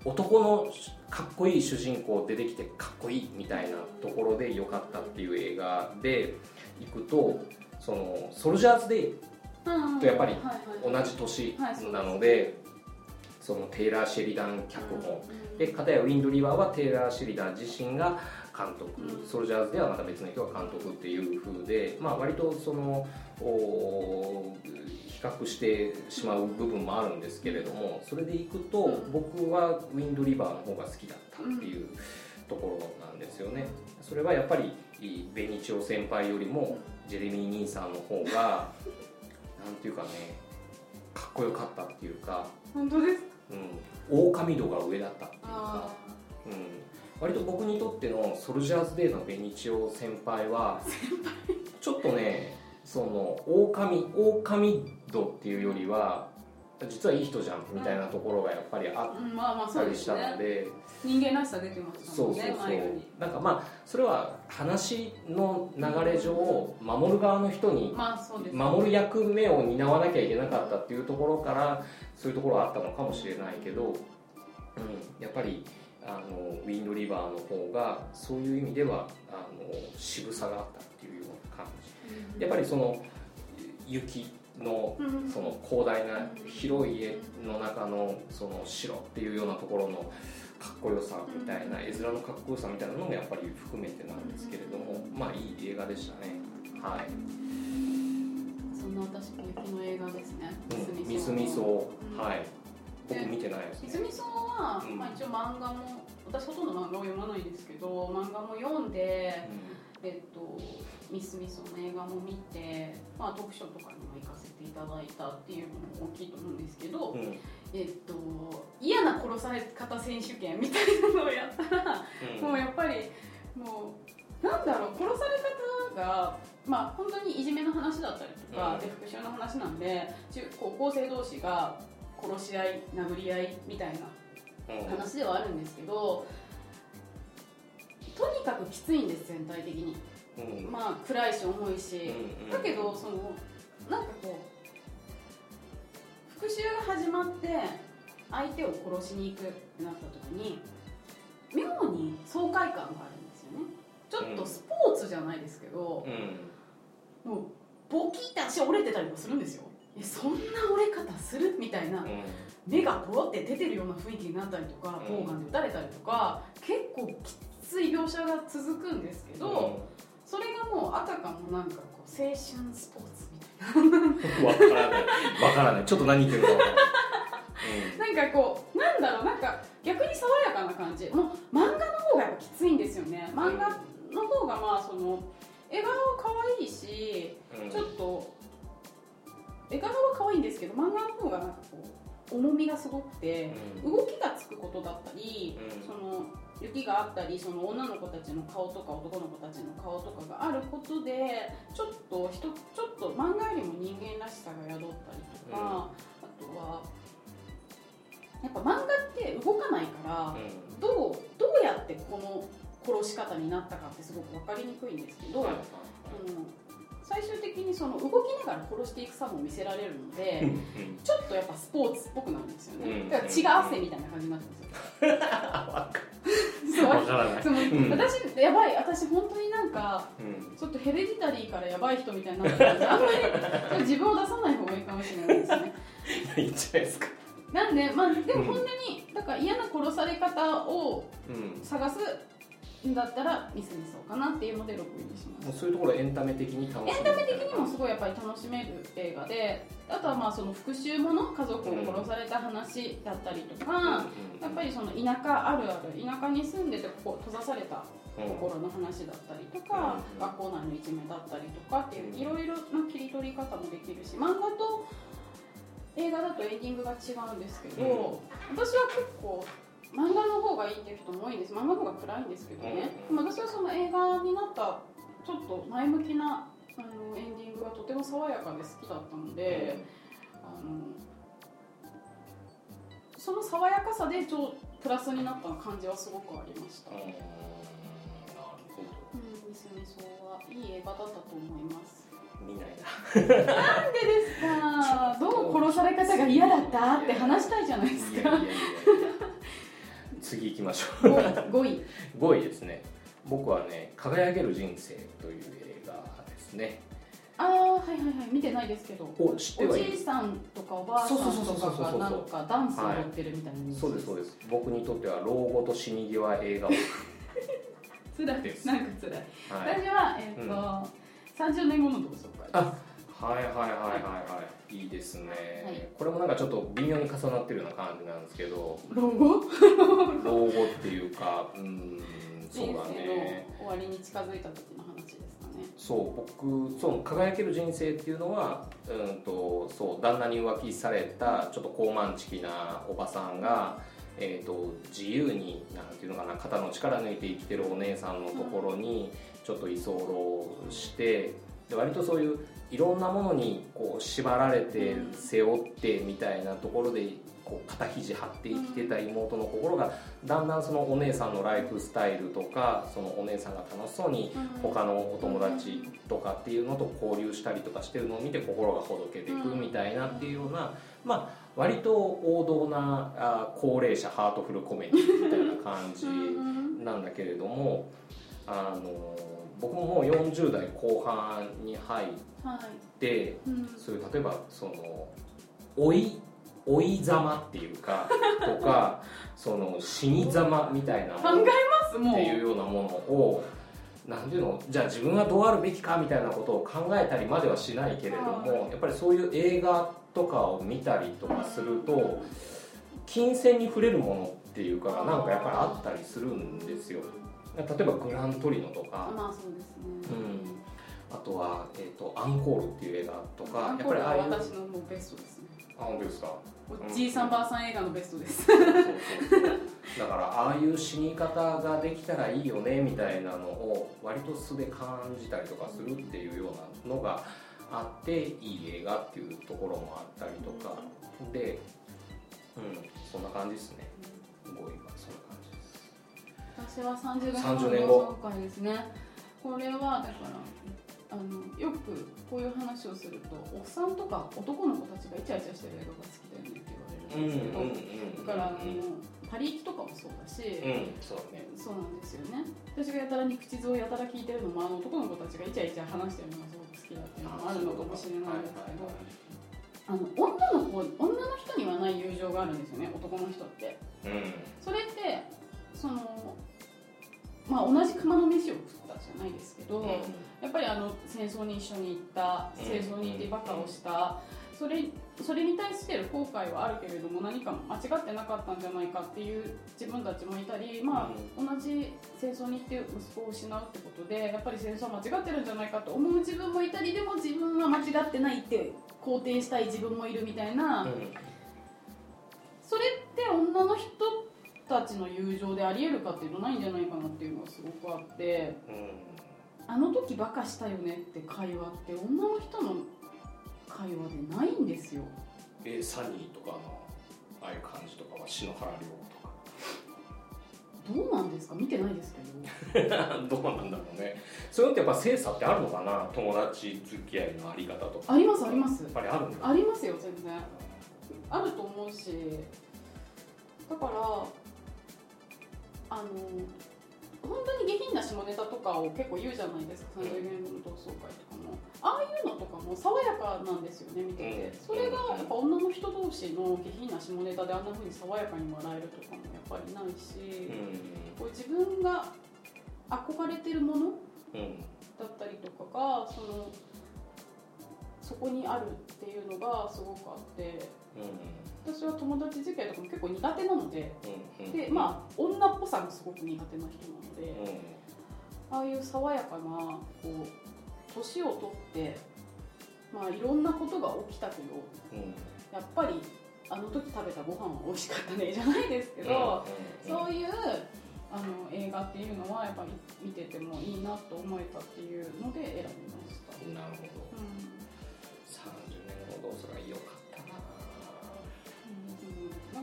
男のかっこいい主人公出てきてかっこいいみたいなところで良かったっていう映画で行くとそのソルジャーズ・デイうんとやっぱり同じ年なのでそのテイラー・シェリダン脚本。うんで片やウィンド・リバーはテイラー・シェリダン自身が監督、うん。ソルジャーズではまた別の人が監督っていう風で、まあ、割とそのお比較してしまう部分もあるんですけれどもそれでいくと、うん。僕はウィンド・リバーの方が好きだったっていうところなんですよね。それはやっぱりベニチオ先輩よりもジェレミー兄さんの方がなんていうかねかっこよかったっていうか、本当ですか？うん、狼度が上だったっていうかあ。うん、割と僕にとってのソルジャーズ・デーのベニチオ先輩はちょっとねその狼狼度っていうよりは実はいい人じゃんみたいなところがやっぱりあーうん。まあまあったりしたのね。で、人間らしさ出てましたもんねそうそうそう。なんかまあそれは話の流れ上守る側の人にまあそうですね。守る役目を担わなきゃいけなかったっていうところからそういうところはあったのかもしれないけど、うん、やっぱりあのウィンドリバーの方がそういう意味ではあの渋さがあったっていうような感じ。やっぱりその雪のうん。その広大な広い家の中のその城っていうようなところのかっこよさみたいな絵面のかっこよさみたいなのもやっぱり含めてなんですけれどもまあいい映画でしたね。はい。そんな私も雪の映画ですね。うん。ミスミソう。ん。はい。僕で見てないですね。みすみそうは、うん。まあ、一応漫画も私ほとんど漫画を読まないんですけど漫画も読んで、えっと、ミスミソの映画も見て、まあ、読書とかにも行かせていただいたっていうのも大きいと思うんですけど、うんうんえっと、嫌な殺され方選手権みたいなのをやったら、もうやっぱりもうなんだろう殺され方がまあ本当にいじめの話だったりとか、うん。で復讐の話なんで中高校生同士が殺し合い殴り合いみたいなうん。話ではあるんですけどとにかくきついんです全体的に。うん。まあ暗いし重いし、うん。だけどそのなんかこう復讐が始まって相手を殺しに行くってなった時に妙に爽快感があるんですよね。ちちょっとスポーツじゃないですけど、もうボキって足折れてたりもするんですよ。えそんな折れ方する？みたいな、目がポロって出てるような雰囲気になったりとかボウガンで打たれたりとか結構きつい描写が続くんですけど、それがもうあたかもなんかこう青春スポーツわからない。わからない。ちょっと何言ってるか分からない。(laughs) なんかこうなんだろう。なんか逆に爽やかな感じ。もう漫画の方がやっぱきついんですよね。漫画の方がまあその絵柄は可愛いし、うん、ちょっと絵柄は可愛いんですけど漫画の方がなんかこう重みがすごくて、うん、動きがつくことだったり、うん、その雪があったりその女の子たちの顔とか男の子たちの顔とかがあることでちょっと人ちょっと漫画よりも人間らしさが宿ったりとか、あとはやっぱ漫画って動かないから、どうどうやってこの殺し方になったかってすごく分かりにくいんですけど、うん、最終的にその動きながら殺していくさも見せられるので、ちょっとやっぱスポーツっぽくなるんですよね、だから血が汗みたいな感じになってますよ。そう。そう私やばい。私本当になんか、ちょっとヘレディタリーからやばい人みたいになってるんであんまり自分を出さない方がいいかもしれないですね。(laughs) いいんじゃないですか。なんでまあでも本当に、だから嫌な殺され方を探すだったらミスミソかなっていうので6位にします。そういうところエンタメ的に楽しエンタメ的にもすごいやっぱり楽しめる映画であとはまあその復讐もの家族を殺された話だったりとか、うん、やっぱりその田舎あるある田舎に住んでてここ閉ざされたところの話だったりとか、うん、学校内のいじめだったりとかっていういろいろな切り取り方もできるし漫画と映画だとエンディングが違うんですけど、うん、私は結構漫画の方がいいっていう人も多いんです。漫画の方が暗いんですけどね、うん、私はその映画になったちょっと前向きなあのエンディングがとても爽やかで好きだったので、うん、あのその爽やかさでちょプラスになった感じはすごくありました。うん、なるほど。うん、ミスミソはいい映画だったと思います。見ないな。なんでですか。(laughs) どう殺され方が嫌だったって話したいじゃないですか次行きましょう。5位5位ですね。僕はね「輝ける人生」という映画ですね。ああはいはいはい。見てないですけど。お知っておじいさんとかおばあさんとかがなんかダンスをやってるみたいな、はい、そうですそうです。僕にとっては老後と死に際映画つら (laughs) い。なんかつらい、はい、私はえっ、ー、と、うん。30年後の同窓会あはいはいはいはいはいいいですね、はい、これもなんかちょっと微妙に重なってるような感じなんですけど。老後？老後っていうかうんそうだね。終わりに近づいた時の話ですかね。そう僕その輝ける人生っていうのはうんとそう旦那に浮気されたちょっと高慢ちきなおばさんが、えーと、自由になんていうのかな肩の力抜いて生きてるお姉さんのところに、うんちょっと居候してで割とそういういろんなものにこう縛られて背負ってみたいなところでこう肩肘張って生きてた妹の心がだんだんそのお姉さんのライフスタイルとかそのお姉さんが楽しそうに他のお友達とかっていうのと交流したりとかしてるのを見て心がほどけていくみたいなっていうようなまあ割と王道なあ高齢者ハートフルコメディみたいな感じなんだけれどもあの僕ももう40代後半に入って、はい。うん、そういう例えばその老い老いざまっていうか (laughs) とかその死にざまみたいな考えますもっていうようなものをなんていうのじゃあ自分はどうあるべきかみたいなことを考えたりまではしないけれども、やっぱりそういう映画とかを見たりとかすると金銭に触れるものっていうかなんかやっぱりあったりするんですよ。例えばグラントリノとか、まあそうですね、うん、あとは、えーと「アンコール」っていう映画とかやっぱりああいう私のもうベストですね。あ本当ですかおじいさんばあさん映画のベストです。だからああいう死に方ができたらいいよねみたいなのを割と素で感じたりとかするっていうようなのがあっていい映画っていうところもあったりとか。でうんそんな感じですね。5位はそんな感じ私は30年後のですね。これはだからあのよくこういう話をするとおっさんとか男の子たちがイチャイチャしてる映画が好きだよねって言われるんですけど、だからあのパリ行きとかもそうだし、うんそうね。そうなんですよね。私がやたら肉地図をやたら聞いてるのもあの男の子たちがイチャイチャ話してるのがすごく好きだっていうのもあるのかもしれないですけどあの女の子女の人にはない友情があるんですよね男の人って。うん。それってそのまあ同じ釜の飯を食ったじゃないですけど、うんやっぱりあの戦争に一緒に行った戦争に行ってバカをした、それそれに対してる後悔はあるけれども何か間違ってなかったんじゃないかっていう自分たちもいたり、まあ、同じ戦争に行って息子を失うってことでやっぱり戦争は間違ってるんじゃないかと思う自分もいたりでも自分は間違ってないって肯定したい自分もいるみたいな、うん。それって女の人たちの友情でありえるかっていうとないんじゃないかなっていうのがすごくあって。うんあの時バカしたよねって会話って女の人の会話でないんですよ。えサニーとかのああいう感じとかは篠原涼子とか。どうなんですか？見てないですけど。(laughs) どうなんだろうね。そういうのってやっぱ精査ってあるのかな？友達付き合いのあり方とか。ありますあります。やっぱりあるんだ。ありますよ全然。あると思うし。だからあの本当に下品な下ネタとかを結構言うじゃないですか三十元の同窓会とかも。ああいうのとかも爽やかなんですよね見てて。うん。それがやっぱ女の人同士の下品な下ネタであんな風に爽やかに笑えるとかもやっぱりないし、うこう自分が憧れてるものだったりとかがそのそこにあるっていうのがすごくあって私は友達付き合いとかも結構苦手なのででまあ女っぽさがすごく苦手な人なのでうんああいう爽やかなこう年を取ってまあいろんなことが起きたけどうん。やっぱりあの時食べたご飯は美味しかったねじゃないですけど、そういうあの映画っていうのはやっぱり見ててもいいなと思えたっていうので選びました。うんなるほど。うん。30年後どうすらよかったなだ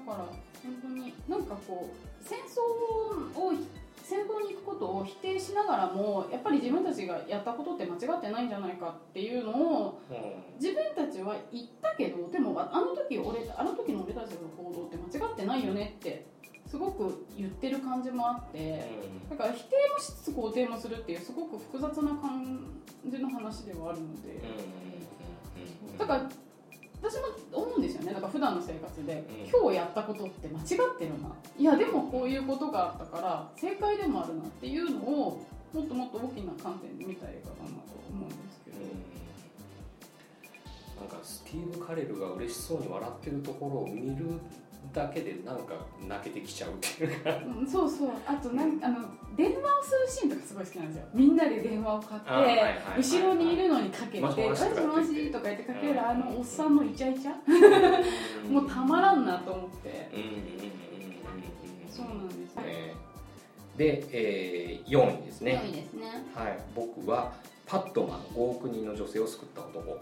から本当になんかこう戦争を戦争に行くことを否定しながらもやっぱり自分たちがやったことって間違ってないんじゃないかっていうのをうん。自分たちは言ったけどでもあの時俺あの時の俺たちの行動って間違ってないよねってすごく言ってる感じもあってだから否定もしつつ肯定もするっていうすごく複雑な感じの話ではあるので。だから私も思うんですよね。なんか普段の生活で、うん。今日やったことって間違ってるな。いやでもこういうことがあったから正解でもあるなっていうのをもっともっと大きな観点で見た映画だなと思うんですけど、なんかスティーブ・カレルが嬉しそうに笑ってるところを見るだけでなんか泣けてきちゃうっていうか。うん、そうそう。あとなんかあの電話をするシーンとかすごい好きなんですよ。みんなで電話を買って、後ろにいるのにかけて「もしもしもしもし」とか言ってかける、うん。あのおっさんのイチャイチャ、もうたまらんなと思って、うんうんうんうんうんそうなんですよ、ねで、えー、4位ですね。良いですね。はい。僕はパットマン5億人の女性を救った男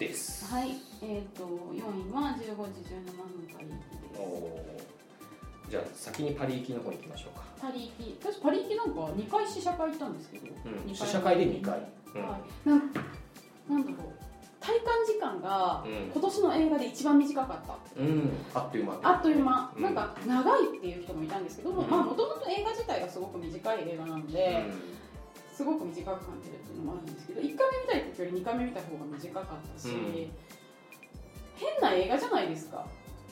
です。はい、えっ、と4位は15時17分パリ行きおです。ー。じゃあ先にパリ行きの方に行きましょうか、パリ行き、私パリ行きなんか2回試写会行ったんですけど、うん、二試写会で2回、うん。はい、なんなんだろう、体感時間がうん。今年の映画で一番短かった。うん、あっという間。あっという間、うん。なんか長いっていう人もいたんですけども、うん。まあもともと映画自体がすごく短い映画なので、すごく短く感じるっていうのもあるんですけど1回目見たい時より2回目見た方が短かったし、うん。変な映画じゃないですか。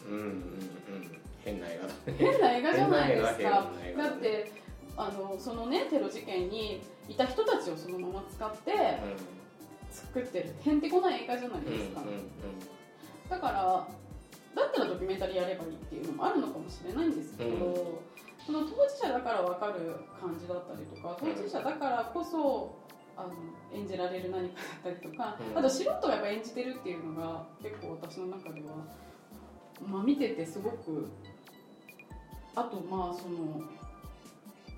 うんうんうん。うん変な映画。変な映画じゃないですか。だってあのそのねテロ事件にいた人たちをそのまま使って作ってる。へんてこな映画じゃないうんうんですか、うん。だからだったらドキュメンタリーやればいいっていうのもあるのかもしれないんですけど、うんその当事者だから分かる感じだったりとか当事者だからこそあの演じられる何かだったりとか、うん。あと素人がやっぱ演じてるっていうのが結構私の中では、まあ、見ててすごくあとまあその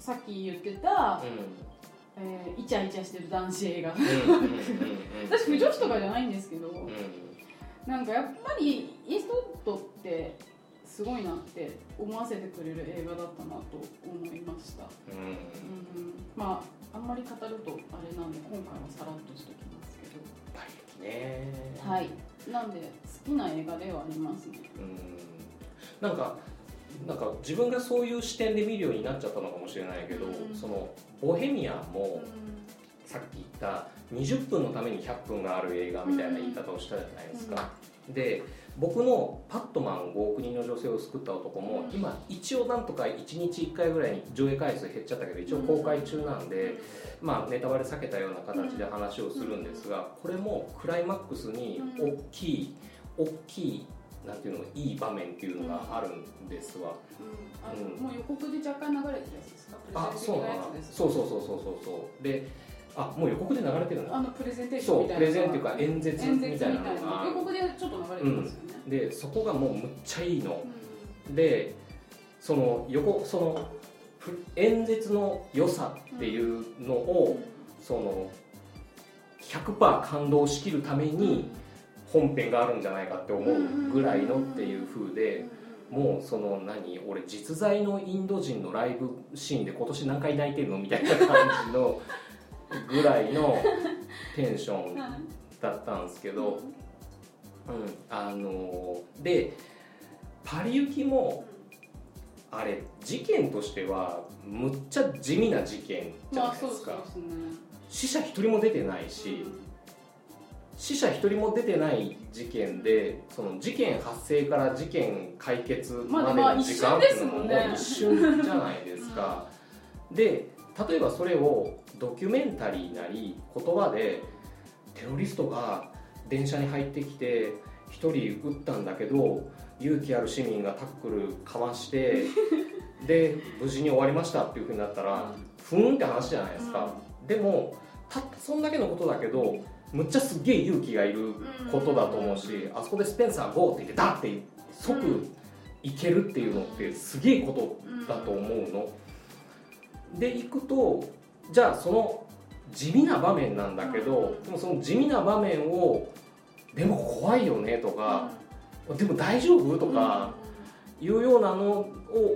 さっき言ってた、えーイチャイチャしてる男子映画。うんうんうんうん (laughs) 私不女子とかじゃないんですけど、うん。なんかやっぱりイーストウッドってすごいなって思わせてくれる映画だったなと思いました、うん。うん、まああんまり語るとあれなんで今回はさらっとしておきますけど。パリね。はい。なんで好きな映画ではありますね。うん。なんかなんか自分がそういう視点で見るようになっちゃったのかもしれないけど、うん。そのボヘミアンもうさっき言った20分のために100分がある映画みたいな言い方をしたじゃないですか、で僕の「パットマン5億人の女性を救った男も」うん。今一応なんとか1日1回ぐらいに上映回数減っちゃったけど一応公開中なんで、まあ、ネタバレ避けたような形で話をするんですがこれもクライマックスに大きい大きいなんていうのいい場面っていうのがあるんですわ、ん。あのうん。もう予告で若干流れてるやつですか？あそうなそうそうそうそうそうそう。であもう予告で流れてるんだあのプレゼンテーションみたいなプレゼンっていうか演説みたいなのが。予告でちょっと流れてますよね、でそこがもうむっちゃいいの。うでその横そのふ演説の良さっていうのを、その100%感動しきるために本編があるんじゃないかって思うぐらいのっていう風でもうその何俺実在のインド人のライブシーンで今年何回泣いてるの？みたいな感じのぐらいのテンションはいだったんですけど、うん、あのでパリ行きもあれ事件としてはむっちゃ地味な事件じゃまあないですか、そうそうですね。死者一人も出てないし、死者一人も出てない事件でその事件発生から事件解決までの時間っていうのも一瞬じゃないですか、で例えばそれをドキュメンタリーなり言葉でテロリストが電車に入ってきて1人撃ったんだけど勇気ある市民がタックルかまして (laughs) で無事に終わりましたっていうふうになったら、ふーんって話じゃないですか、でもたったそんだけのことだけどむっちゃすっげえ勇気がいることだと思うし、あそこでスペンサー GO って言ってダッて即いけるっていうのってすげえことだと思うの。でいくとじゃあその地味な場面なんだけど、でもその地味な場面をでも怖いよねとか、でも大丈夫とかいうようなのを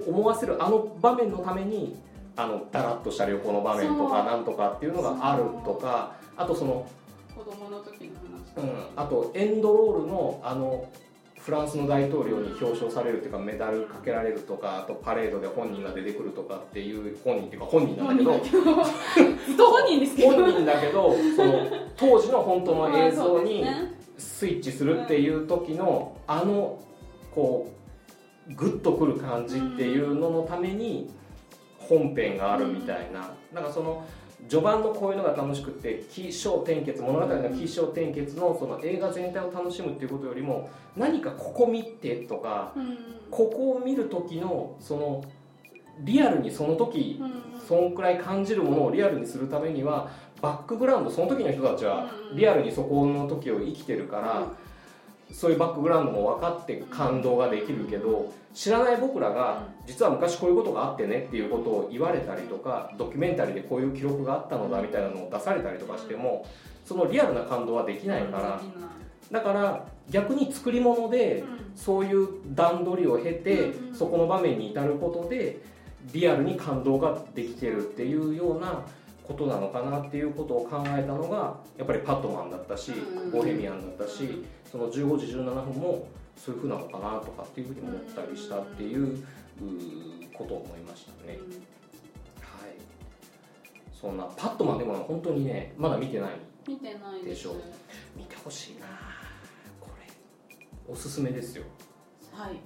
思わせるあの場面のためにあのダラッとした旅行の場面とかなんとかっていうのがあるとかあとその、子供の時の話。うん、あとエンドロールのあのフランスの大統領に表彰されるっていうかメダルかけられるとかあとパレードで本人が出てくるとかっていう本人っていうか本人なんだけどずっと本人ですけど本人だけど。その当時の本当の映像にスイッチするっていう時のあのこうグッとくる感じっていうののために本編があるみたいな。なんかその序盤のこういうのが楽しくて起承転結物語の起承転結のその映画全体を楽しむっていうことよりも何かここ見てとかうん。ここを見る時のそのリアルにその時うんそんくらい感じるものをリアルにするためにはバックグラウンドその時の人たちはうん。リアルにそこの時を生きてるから、そういうバックグラウンドも分かって感動ができるけど知らない僕らが実は昔こういうことがあってねっていうことを言われたりとかドキュメンタリーでこういう記録があったのだみたいなのを出されたりとかしてもそのリアルな感動はできないからだから逆に作り物でそういう段取りを経てそこの場面に至ることでリアルに感動ができてるっていうようなことなのかなっていうことを考えたのがやっぱりパットマンだったしうん。ボヘミアンだったしその15時17分もそういうふうなのかなとかっていうふうに思ったりしたっていうことを思いましたね。うんはい。そんなパットマンでも本当にねまだ見てない見てないでしょ。見てほしいな。これおすすめですよ。はい。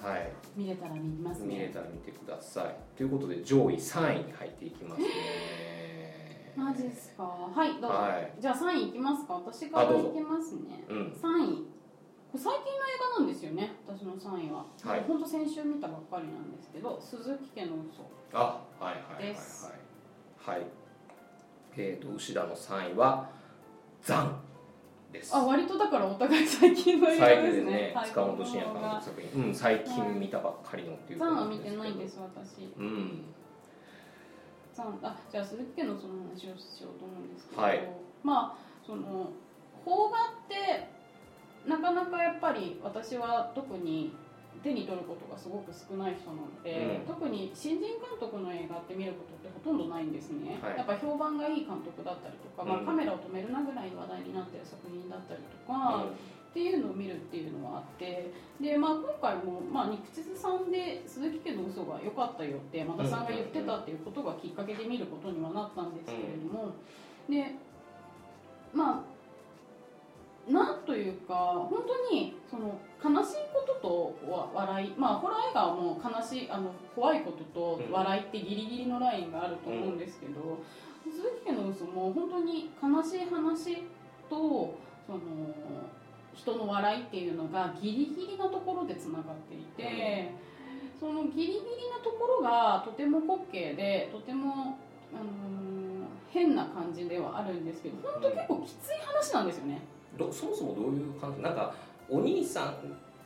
はい。見れたら見ますね。見れたら見てください。ということで上位3位に入っていきますねマジですか？はいどうぞ、はい。じゃあ3位いきますか。私からいきますね。うん。3位。最近の映画なんですよね。私の3位は、はい。本当先週見たばっかりなんですけど鈴木家の嘘。あはいはいはいはい。はい。えー、と牛田の3位は「残」です。あ割とだからお互い最近の映画ですすね。はい。塚本慎也監督作品、うん、最近見たばっかりのっていうザンは感見てないんです私。うんザンあじゃあ鈴木家のその話をしようと思うんですけど、はい。まあその邦画ってなかなかやっぱり私は特に手に取ることがすごく少ない人なので、うん。特に新人監督の映画って見ることってほとんどないんですね、はい。やっぱ評判がいい監督だったりとか、まあ、うん。カメラを止めるなぐらい話題になってる作品だったりとか、っっていうのを見るっていうのはあってで、まあ、今回も、まあ、肉地さんで鈴木家の嘘が良かったよって山田さんが言ってたっていうことがきっかけで見ることにはなったんですけれども、でまあなんというか本当にその悲しいことと笑いまあホラー映画はもう悲しいあの怖いことと笑いってギリギリのラインがあると思うんですけど、鈴木家の嘘も本当に悲しい話とその人の笑いっていうのがギリギリなところでつながっていて、そのギリギリなところがとても滑稽でとても、あの変な感じではあるんですけど本当結構きつい話なんですよね。どそもそもどういう感じ？なんかお兄さ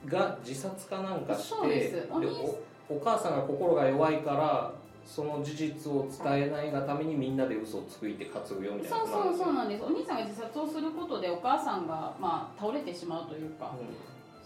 んが自殺かなんかしておお母さんが心が弱いからその事実を伝えないがためにみんなで嘘をついて担ぐよみたいなそうそうそうう、なんです。お兄さんが自殺をすることでお母さんが、まあ、倒れてしまうというか、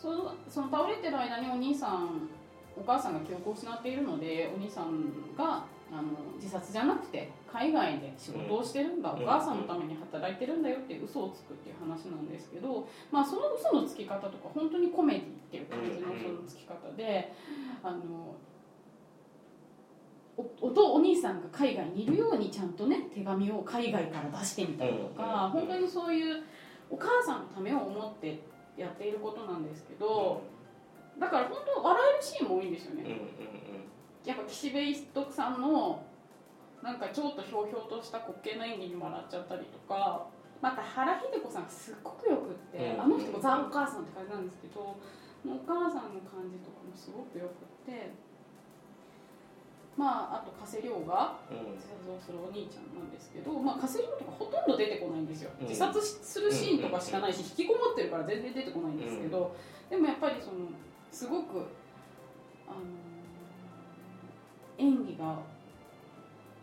そのその倒れてる間にお兄さんお母さんが記憶を失っているのでお兄さんがあの自殺じゃなくて海外で仕事をしてるんだ、うん。お母さんのために働いてるんだよっていう嘘をつくっていう話なんですけど、まあ、その嘘のつき方とか本当にコメディっていう感じの嘘のつき方で、あのおおとお兄さんが海外にいるようにちゃんとね手紙を海外から出してみたりとか、うん本当にそういうお母さんのためを思ってやっていることなんですけど、だから本当笑えるシーンも多いんですよね、うんうんやっぱ岸辺一徳さんのなんかちょっとひょうひょうとした滑稽な演技に笑っちゃったりとかまた原秀子さんがすっごくよくって、うん。あの人もザ・お母さんって感じなんですけどお母さんの感じとかもすごくよくってまああと加瀬亮がうん。うん自殺をするお兄ちゃんなんですけど、まあ、加瀬亮とかほとんど出てこないんですよ、うん。自殺するシーンとかしかないし、引きこもってるから全然出てこないんですけど、でもやっぱりそのすごく、あのー演技が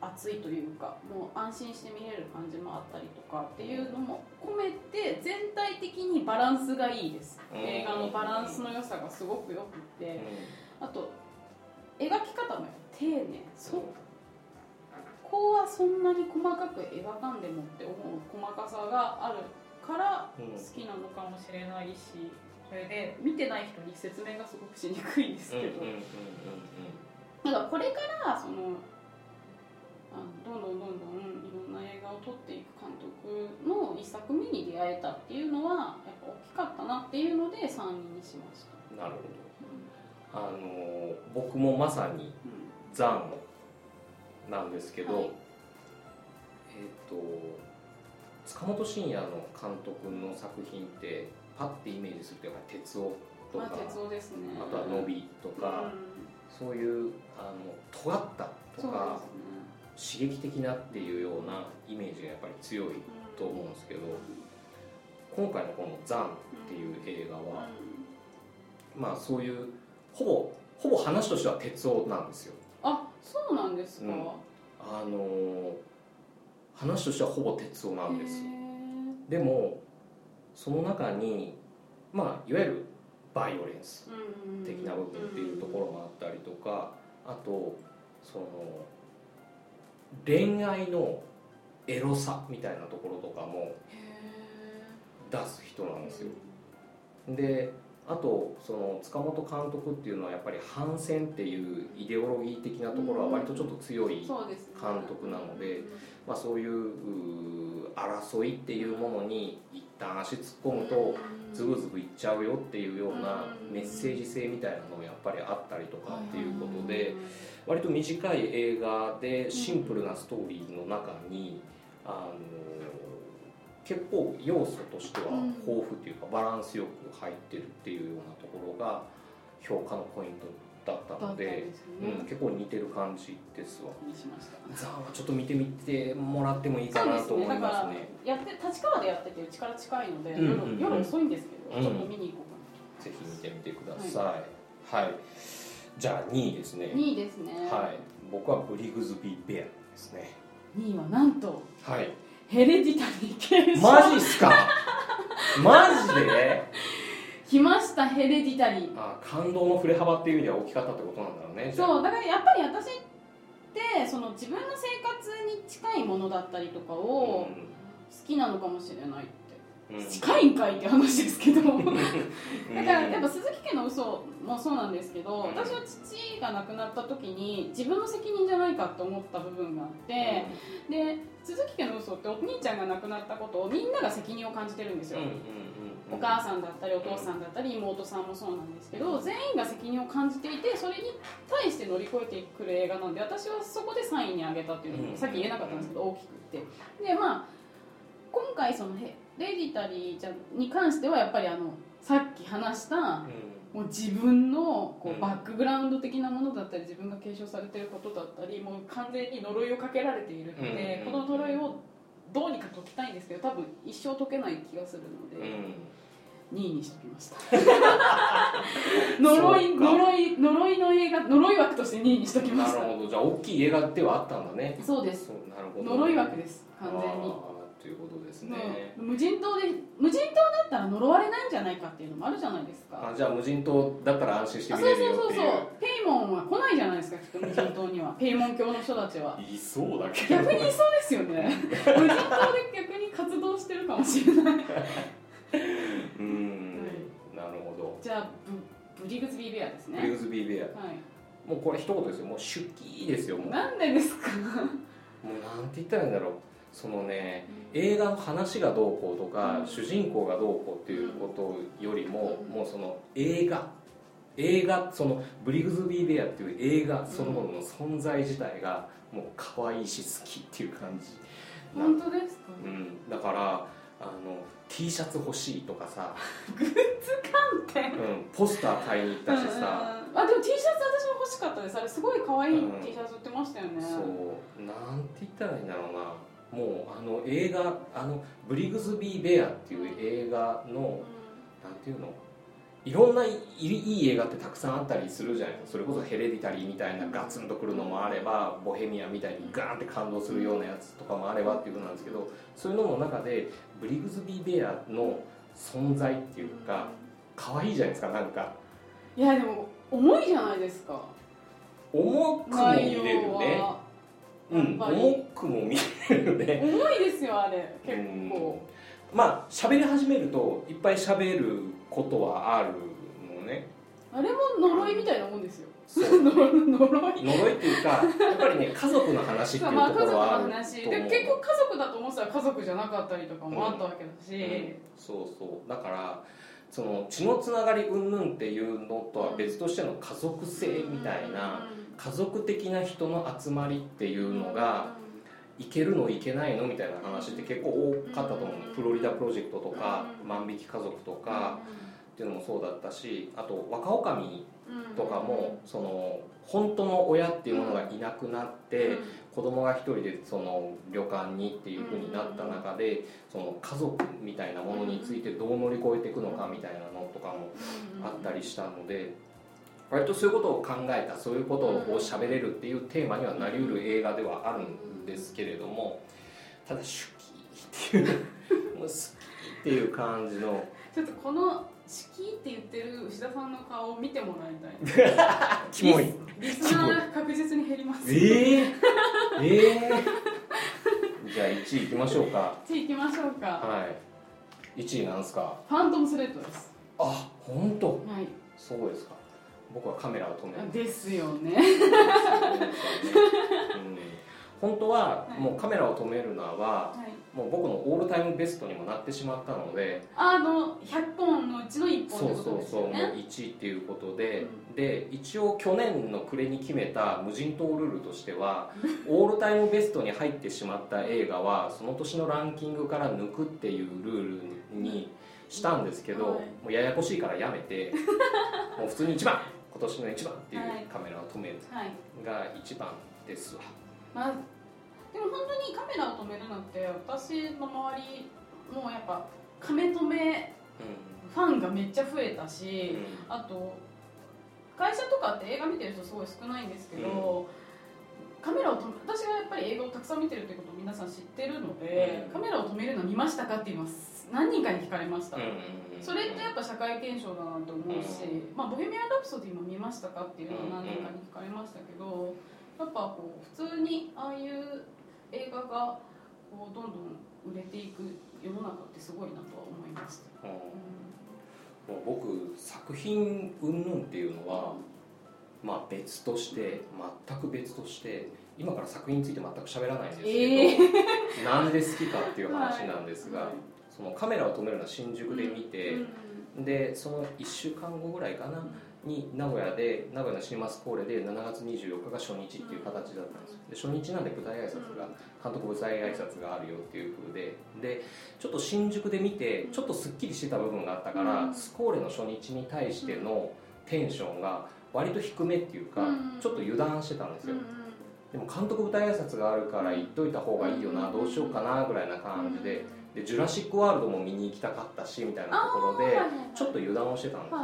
熱いというかもう安心して見れる感じもあったりとかっていうのも込めて全体的にバランスがいいです、うん。映画のバランスの良さがすごくよくって、あと描き方も丁寧。そう。ここはそんなに細かく描かんでもって思う細かさがあるからうん。好きなのかもしれないしそれで見てない人に説明がすごくしにくいんですけど、うんからこれからそのあのどんどんどんどんいろんな映画を撮っていく監督の一作目に出会えたっていうのはやっぱ大きかったなっていうので3位にしました。うんなるほど。あの僕もまさにうんザンなんですけど、はい。えっ、と塚本慎也の監督の作品ってパッてイメージするとやっぱり哲夫とか、まあ、鉄夫ですね。あとは伸びとか、うん。そういうあの尖ったとかです刺激的なっていうようなイメージがやっぱり強いねと思うんですけど今回のこの「ザン」っていう映画は、まあそういうほぼほぼ話としては哲夫なんですよ。あそうなんですか、うん。あの話としてはほぼ哲夫なんですへでもその中にまあいわゆるバイオレンス的な部分っていうところもあったりとかあとその恋愛のエロさみたいなところとかもへ出す人なんーですよ。であとその塚本監督っていうのはやっぱり反戦っていうイデオロギー的なところは割とちょっと強い、監督なのでまあ、そういう争いっていうものに一旦足突っ込むとズブズブいっちゃうよっていうようなメッセージ性みたいなのもやっぱりあったりとかっていうことで割と短い映画でシンプルなストーリーの中にあの結構要素としては豊富っていうかバランスよく入ってるっていうようなところが評価のポイントだったのでねうん、結構似てる感じですわ。ザーはちょっと見てみてもらってもいいかなと思いだからますね。やって立川でやっててうちから近いので、うんうんうん夜夜遅いんですけど、うんちょっと見に行こうかぜひ見てみてください。はい。じゃあ2位ですねな。2位ですね、はい。僕はブリグズビーベアですね。2位はなんとはい。ヘレディタリー継承マジっすか？マジで？来ましたヘレディタリーあ、感動の振れ幅っていう意味では大きかったってことなんだろうね。そうだからやっぱり私ってその自分の生活に近いものだったりとかを好きなのかもしれないって近いんかいって話ですけど。(laughs) (laughs) だからやっぱ鈴木家の嘘もそうなんですけど私は父が亡くなった時に自分の責任じゃないかと思った部分があってで鈴木家の嘘ってお兄ちゃんが亡くなったことをみんなが責任を感じてるんですよ、お母さんだったりお父さんだったり妹さんもそうなんですけど全員が責任を感じていてそれに対して乗り越えてくる映画なんで私はそこで3位に挙げたっていうのもさっき言えなかったんですけど大きくって。でまあ今回そのレディタリーちゃんに関してはやっぱりあのさっき話した、もう自分のこうバックグラウンド的なものだったり自分が継承されてることだったりもう完全に呪いをかけられているので、この呪いをどうにか解きたいんですけど多分一生解けない気がするので。2位にしてきました。(laughs) 呪い呪い呪いの映画呪い枠として2位にしときました。なるほど。じゃあ大きい映画ではあったんだね。そうです。なるほど。呪い枠です。完全にということですね、無人島で無人島だったら呪われないんじゃないかっていうのもあるじゃないですか。あじゃあ無人島だったら安心して見れるよっていう。そうそうそうそう。ペイモンは来ないじゃないですかきっと無人島には。(laughs) ペイモン教の人たちは。いそうだけど。逆にいそうですよね。(laughs) 無人島で逆に活動してるかもしれない。(laughs) うん。なるほど。じゃあブブリグズビーベアですね。ブリグズビーベア。はい。もうこれ一言ですよ。もう手記ですよなんでですか？もうなんて言ったらいいんだろうそのね、うん、映画の話がどうこうとか、うん、主人公がどうこうっていうことよりも、うん、もうその映画映画そのブリグズビー・ベアっていう映画そのものの存在自体がもう可愛いし好きっていう感じ。本当ですか、うん、だからあの T シャツ欲しいとかさ。(laughs) グッズ観点、うん、ポスター買いに行ったしさ、うん、あでも T シャツ私も欲しかったです。あれすごい可愛い T シャツ売ってましたよね、うん、そう。なんて言ったらいいんだろうなもうあの映画あの「ブリグズビー・ベア」っていう映画の、うん、なんていうの？いろんないい映画ってたくさんあったりするじゃないですか。それこそヘレディタリーみたいなガツンとくるのもあればボヘミアみたいにガーンって感動するようなやつとかもあればっていうことなんですけどそういうのの中でブリグズビー・ベアの存在っていうか可愛いじゃないですかなんか。いやでも重いじゃないですか。重くも見れるねうん。重くも見れるね。重いですよあれ。結構。まあ喋り始めるといっぱい喋ることはあるのね。あれも呪いみたいなもんですよ。(laughs) 呪い。呪い。っていうかやっぱりね (laughs) 家族の話っていうところはあると思う、まあ、で結局家族だと思ってたら家族じゃなかったりとかもあったわけだし、うん。うん、そうそう。だからその血のつながり云々っていうのとは別としての家族性みたいな家族的な人の集まりっていうのがいけるのいけないのみたいな話って結構多かったと思うの。フロリダプロジェクトとか万引き家族とかっていうのもそうだったしあと若女将とかもその本当の親っていうものがいなくなって子供が一人でその旅館にっていうふうになった中でその家族みたいなものについてどう乗り越えていくのかみたいなのとかもあったりしたので割とそういうことを考えたそういうことを喋れるっていうテーマにはなりうる映画ではあるんですけれどもただ「手記」っていうもう好きっていう感じの。ちょっとこの「式って言ってる牛田さんの顔を見てもらいたい。(laughs) キモい。リスナー確実に減ります。えー、えー、じゃあ1位いきましょうか。1位いきましょうか。はい。1位なんですか？ファントムスレッドです。あ本当？はい。そうですか僕はカメラを止める。ですよね。本当はもうカメラを止めるのは、もう僕のオールタイムベストにもなってしまったのであの100本のうちの1本ね。そうそうそうもう1位っていうことで、うん、で一応去年の暮れに決めた無人島ルールとしてはオールタイムベストに入ってしまった映画はその年のランキングから抜くっていうルールにしたんですけど、うんはい、もうややこしいからやめて。(laughs) もう普通に1番今年の一番っていうカメラを止めるが一番ですわ、まあ、でも本当にカメラを止めるなんて私の周りもうやっぱカメ止めファンがめっちゃ増えたし、うん、あと会社とかって映画見てる人すごい少ないんですけど、うん、カメラを私がやっぱり映画をたくさん見てるってことを皆さん知ってるので、うん、カメラを止めるの見ましたかって言います何人かに聞かれました、それってやっぱ社会現象だなと思うし「まあ、ボヘミアン・ラプソディ」も見ましたかっていうのを何人かに聞かれましたけどやっぱこう普通にああいう映画がこうどんどん売れていく世の中ってすごいなとは思いました、うん。もう僕作品云々っていうのは、まあ別として全く別として今から作品について全く喋らないんですけど、えー、(laughs) なんで好きかっていう話なんですが、はい、そのカメラを止めるのは新宿で見て、うん、でその1週間後ぐらいかな、に名古屋で名古屋のシネマスコーレで7月24日が初日っていう形だったんですよ。で初日なんで舞台挨拶が監督舞台挨拶があるよっていう風で。でちょっと新宿で見てちょっとすっきりしてた部分があったからスコーレの初日に対してのテンションが割と低めっていうかちょっと油断してたんですよ。でも監督舞台挨拶があるから言っといた方がいいよなどうしようかなぐらいな感じででジュラシック・ワールドも見に行きたかったしみたいなところでちょっと油断をしてたんですよ、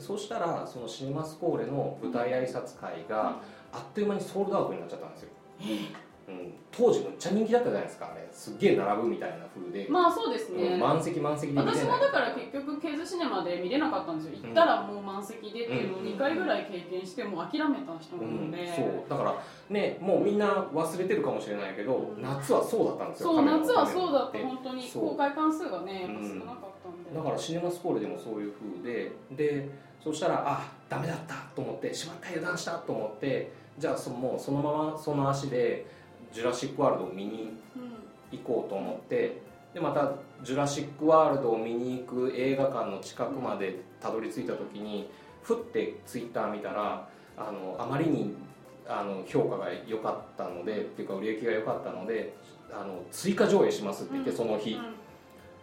そうしたらそのシネマスコーレの舞台挨拶会があっという間にソールドアウトになっちゃったんですよ、うん、当時めっちゃ人気だったじゃないですかあれ。すっげえ並ぶみたいな風で。まあそうですね、うん、満席満席で私もだから結局ケーズシネマで見れなかったんですよ。行ったらもう満席でっていうのを2回ぐらい経験しても諦めた人なので、うん、そう。だからねもうみんな忘れてるかもしれないけど、夏はそうだったんですよそう夏はそうだった。本当に公開関数がねやっぱ少なかったんで、だからシネマスコーレでもそういう風で。でそしたらあダメだったと思ってしまった油断したと思ってじゃあそもうそのままその足で「ジュラシック・ワールド」を見に行こうと思って、でまた「ジュラシック・ワールド」を見に行く映画館の近くまでたどり着いた時にふってツイッター見たらあのあまりにあの評価が良かったのでっていうか売れ行きが良かったのであの追加上映しますって言ってその日、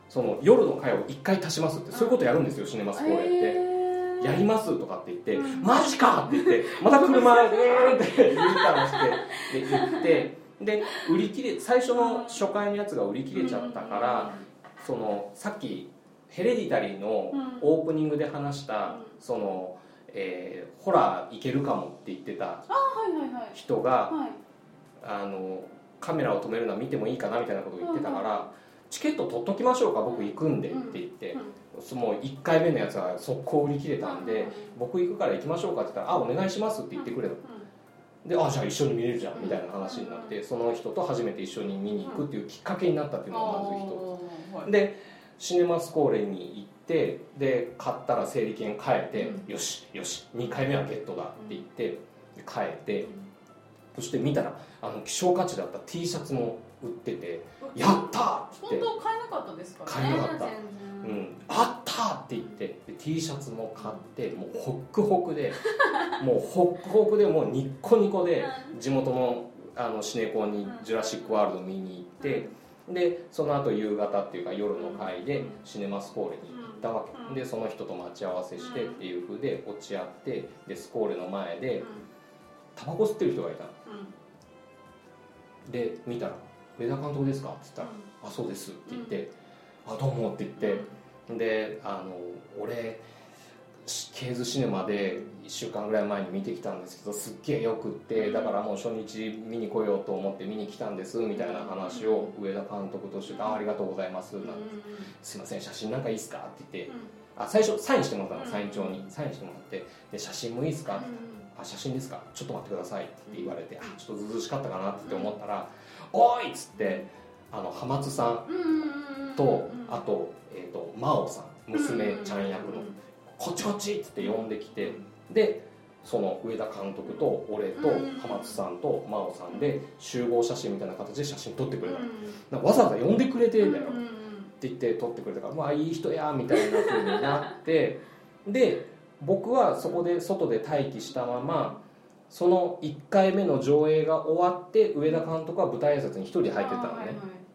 その夜の回を1回足しますってそういうことやるんですよシネマスコーレって。やりますとかって言って、マジかって言って、また車でーンって U ターンして、で、行って、で、売り切れ、最初の初回のやつが売り切れちゃったから、その、さっき、ヘレディタリーのオープニングで話した、その、えー、ホラーいけるかもって言ってた人が、あの、カメラを止めるのは見てもいいかなみたいなことを言ってたから、チケット取っときましょうか僕行くんでって言って、もう1回目のやつは速攻売り切れたんで、僕行くから行きましょうかって言ったら「あお願いします」って言ってくれた、であじゃあ一緒に見れるじゃんみたいな話になってその人と初めて一緒に見に行くっていうきっかけになったっていうのがまず一つ。でシネマスコーレに行ってで買ったら整理券変えて、よしよし2回目はゲットだって言って変えてそして見たらあの希少価値だった T シャツも売ってて「やった!」って。本当買えなかったですかね。買えなかった。うん、あったって言ってで T シャツも買ってもうホックホクで (laughs) もうホックホクでもうニッコニコで地元のあのシネコンに「ジュラシック・ワールド」見に行ってでその後夕方っていうか夜の会でシネマスコーレに行ったわけ。でその人と待ち合わせしてっていうふうで落ち合ってでスコーレの前でタバコ吸ってる人がいたの。で見たら「上田監督ですか?」って言ったら「あそうです」って言って「あどうも」って言ってであの俺ケーズシネマで1週間ぐらい前に見てきたんですけどすっげえよくってだからもう初日見に来ようと思って見に来たんですみたいな話を上田監督として「あありがとうございます」なんて「すいません写真なんかいいっすか?」って言ってあ最初サインしてもらったのサイン帳に。サインしてもらってで「写真もいいっすか?」って言ったら「あ写真ですか？ちょっと待ってください」って言われてあちょっとずずしかったかな？って思ったら「おい!」っつってあの浜津さんとあと,、えー、と真央さん娘ちゃん役の「こっちこっち!」っつって呼んできてでその上田監督と俺と浜津さんと真央さんで集合写真みたいな形で写真撮ってくれたわざわざ呼んでくれてんだよ。って言って撮ってくれたから「まあいい人や」みたいな風になってで僕はそこで外で待機したままその1回目の上映が終わって上田監督は舞台挨拶に1人で入ってたのね、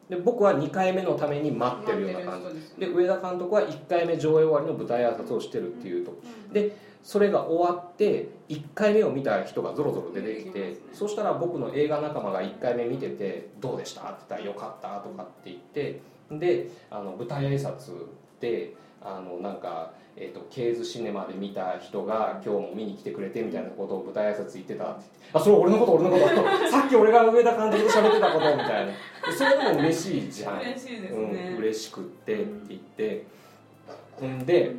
で僕は2回目のために待ってるような感じ。で上田監督は1回目上映終わりの舞台挨拶をしてるっていうと。でそれが終わって1回目を見た人がぞろぞろ出てきてそしたら僕の映画仲間が1回目見てて「どうでした?」って言ったら「よかった」とかって言ってであの舞台挨拶であのなんかえーと、ケーズシネマで見た人が今日も見に来てくれてみたいなことを舞台挨拶言ってたってあそれ俺のこと俺のこと。(laughs) さっき俺が上田監督と喋ってたことみたいな。それでも嬉しいじゃん。嬉しいですね、うん、嬉しくってって言って。ん。で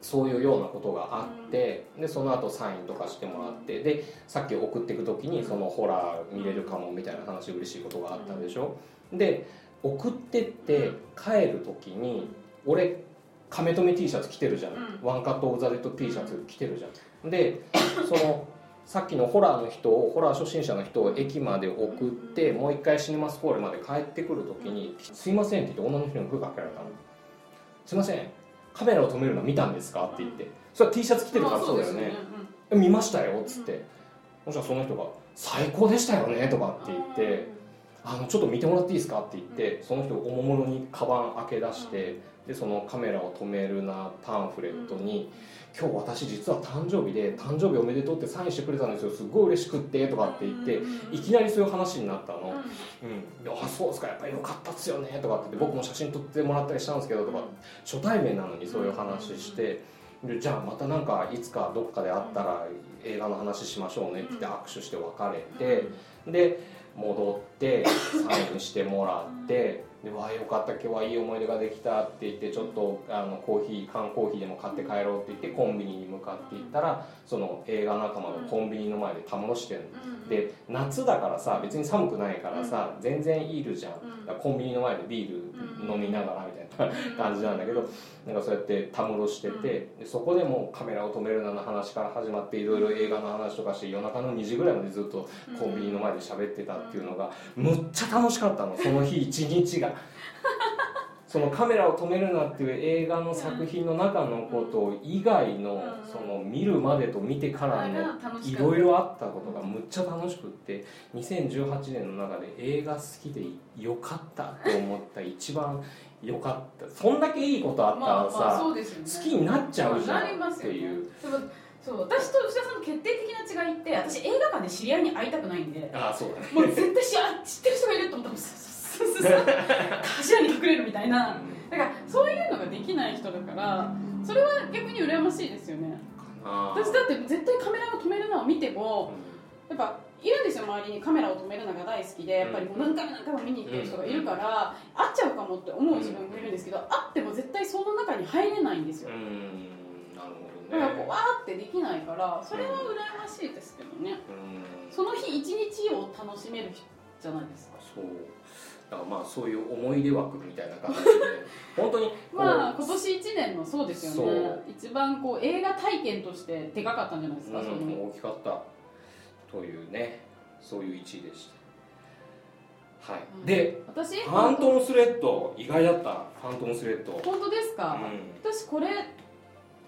そういうようなことがあってでその後サインとかしてもらってでさっき送っていく時にそのホラー見れるかもみたいな話嬉しいことがあったでしょ。で送ってって帰る時に俺カメ止め T シャツ着てるじゃん、うん。ワンカット・オブ・ザ・デッド T シャツ着てるじゃん。でそのさっきのホラーの人をホラー初心者の人を駅まで送ってもう一回シネマスコーレまで帰ってくる時に「すいません」って言って女の人に声かけられたの「すいませんカメラを止めるな見たんですか?」って言って。それは T シャツ着てるからそうだよね「見ましたよ」っつって。そしたらその人が「最高でしたよね」とかって言って「あのちょっと見てもらっていいですか?」って言ってその人おもむろにカバン開け出してでそのカメラを止めるなパンフレットに「今日私実は誕生日で誕生日おめでとうってサインしてくれたんですよ。すっごい嬉しくって」とかって言っていきなりそういう話になったの「うん、であそうですかやっぱりよかったっすよね」とかって言って僕も写真撮ってもらったりしたんですけどとか初対面なのにそういう話してでじゃあまたなんかいつかどっかで会ったら映画の話しましょうねって言って握手して別れてで戻ってサインしてもらってでわあよかった今日はいい思い出ができたって言ってちょっとあのコーヒー缶コーヒーでも買って帰ろうって言ってコンビニに向かって行ったらその映画仲間のコンビニの前でたむろしてるの。で夏だからさ別に寒くないからさ全然いるじゃん。コンビニの前でビール飲みながらみたいな感じなんだけどなんかそうやってたむろしててでそこでもうカメラを止めるなの話から始まっていろいろ映画の話とかして夜中の2時ぐらいまでずっとコンビニの前で喋ってたっていうのがむっちゃ楽しかったのその日一日が。(laughs) そのカメラを止めるなっていう映画の作品の中のこと以外のその見るまでと見てからのいろいろあったことがむっちゃ楽しくって2018年の中で映画好きでよかったと思った一番よかった。そんだけいいことあったらさ、好きになっちゃうじゃんっていう。そう私と吉田さんの決定的な違いって私映画館で知り合いに会いたくないんでああそうだね。もう絶対知知ってる人がいると思ったらスススス柱に隠れるみたいな。だからそういうのができない人だからそれは逆に羨ましいですよね。私だって絶対カメラを止めるのを見てもやっぱいるんですよ周りにカメラを止めるのが大好きでやっぱりもう何回も何回も見に行ってる人がいるから会っちゃうかもって思う自分もいるんですけど会っても絶対その中に入れないんですよ。だからこうわーってできないからそれは羨ましいですけどね。その日一日を楽しめるじゃないですか。そう。だからまあそういう思い出枠みたいな感じで。(laughs) 本当にまあ今年1年のそうですよね。一番こう映画体験としてでかかったんじゃないですか、うん、その大きかったというねそういう1位でしたはい、うん、で私？ファントムスレッド意外だったファントムスレッド。本当ですか、うん、私これ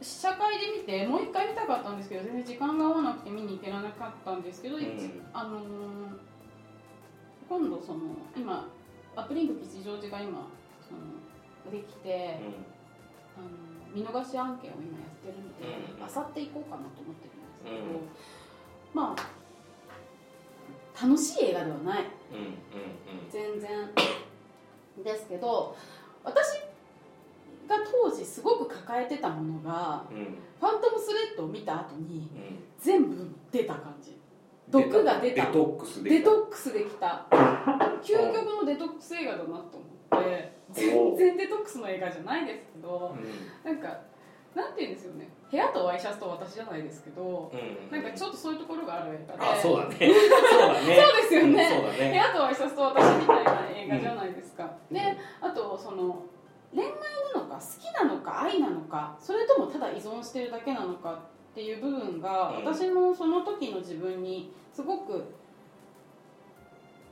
試写会で見てもう一回見たかったんですけど全然時間が合わなくて見に行けなかったんですけど、うん、あのー、今度その今アップリンク吉祥寺が今そのできて、うん、あの見逃し案件を今やってるのであさって行こうかなと思ってるんですけど、うん、まあ楽しい映画ではない、全然ですけど私が当時すごく抱えてたものが、うん、ファントムスレッドを見た後に、全部出た感じ。毒が出た。デトックスデトックスできた。究極のデトックス映画だなと思って。全然デトックスの映画じゃないですけど、うん、なんかなんていうんですよね。部屋とワイシャツと私じゃないですけど、うん、なんかちょっとそういうところがある映画で。あそうだね。(laughs) そうだね。そうですよね、ね、部屋とワイシャツと私みたいな映画じゃないですか、うん、であとその恋愛なのか好きなのか愛なのかそれともただ依存してるだけなのかっていう部分が、私のその時の自分にすごく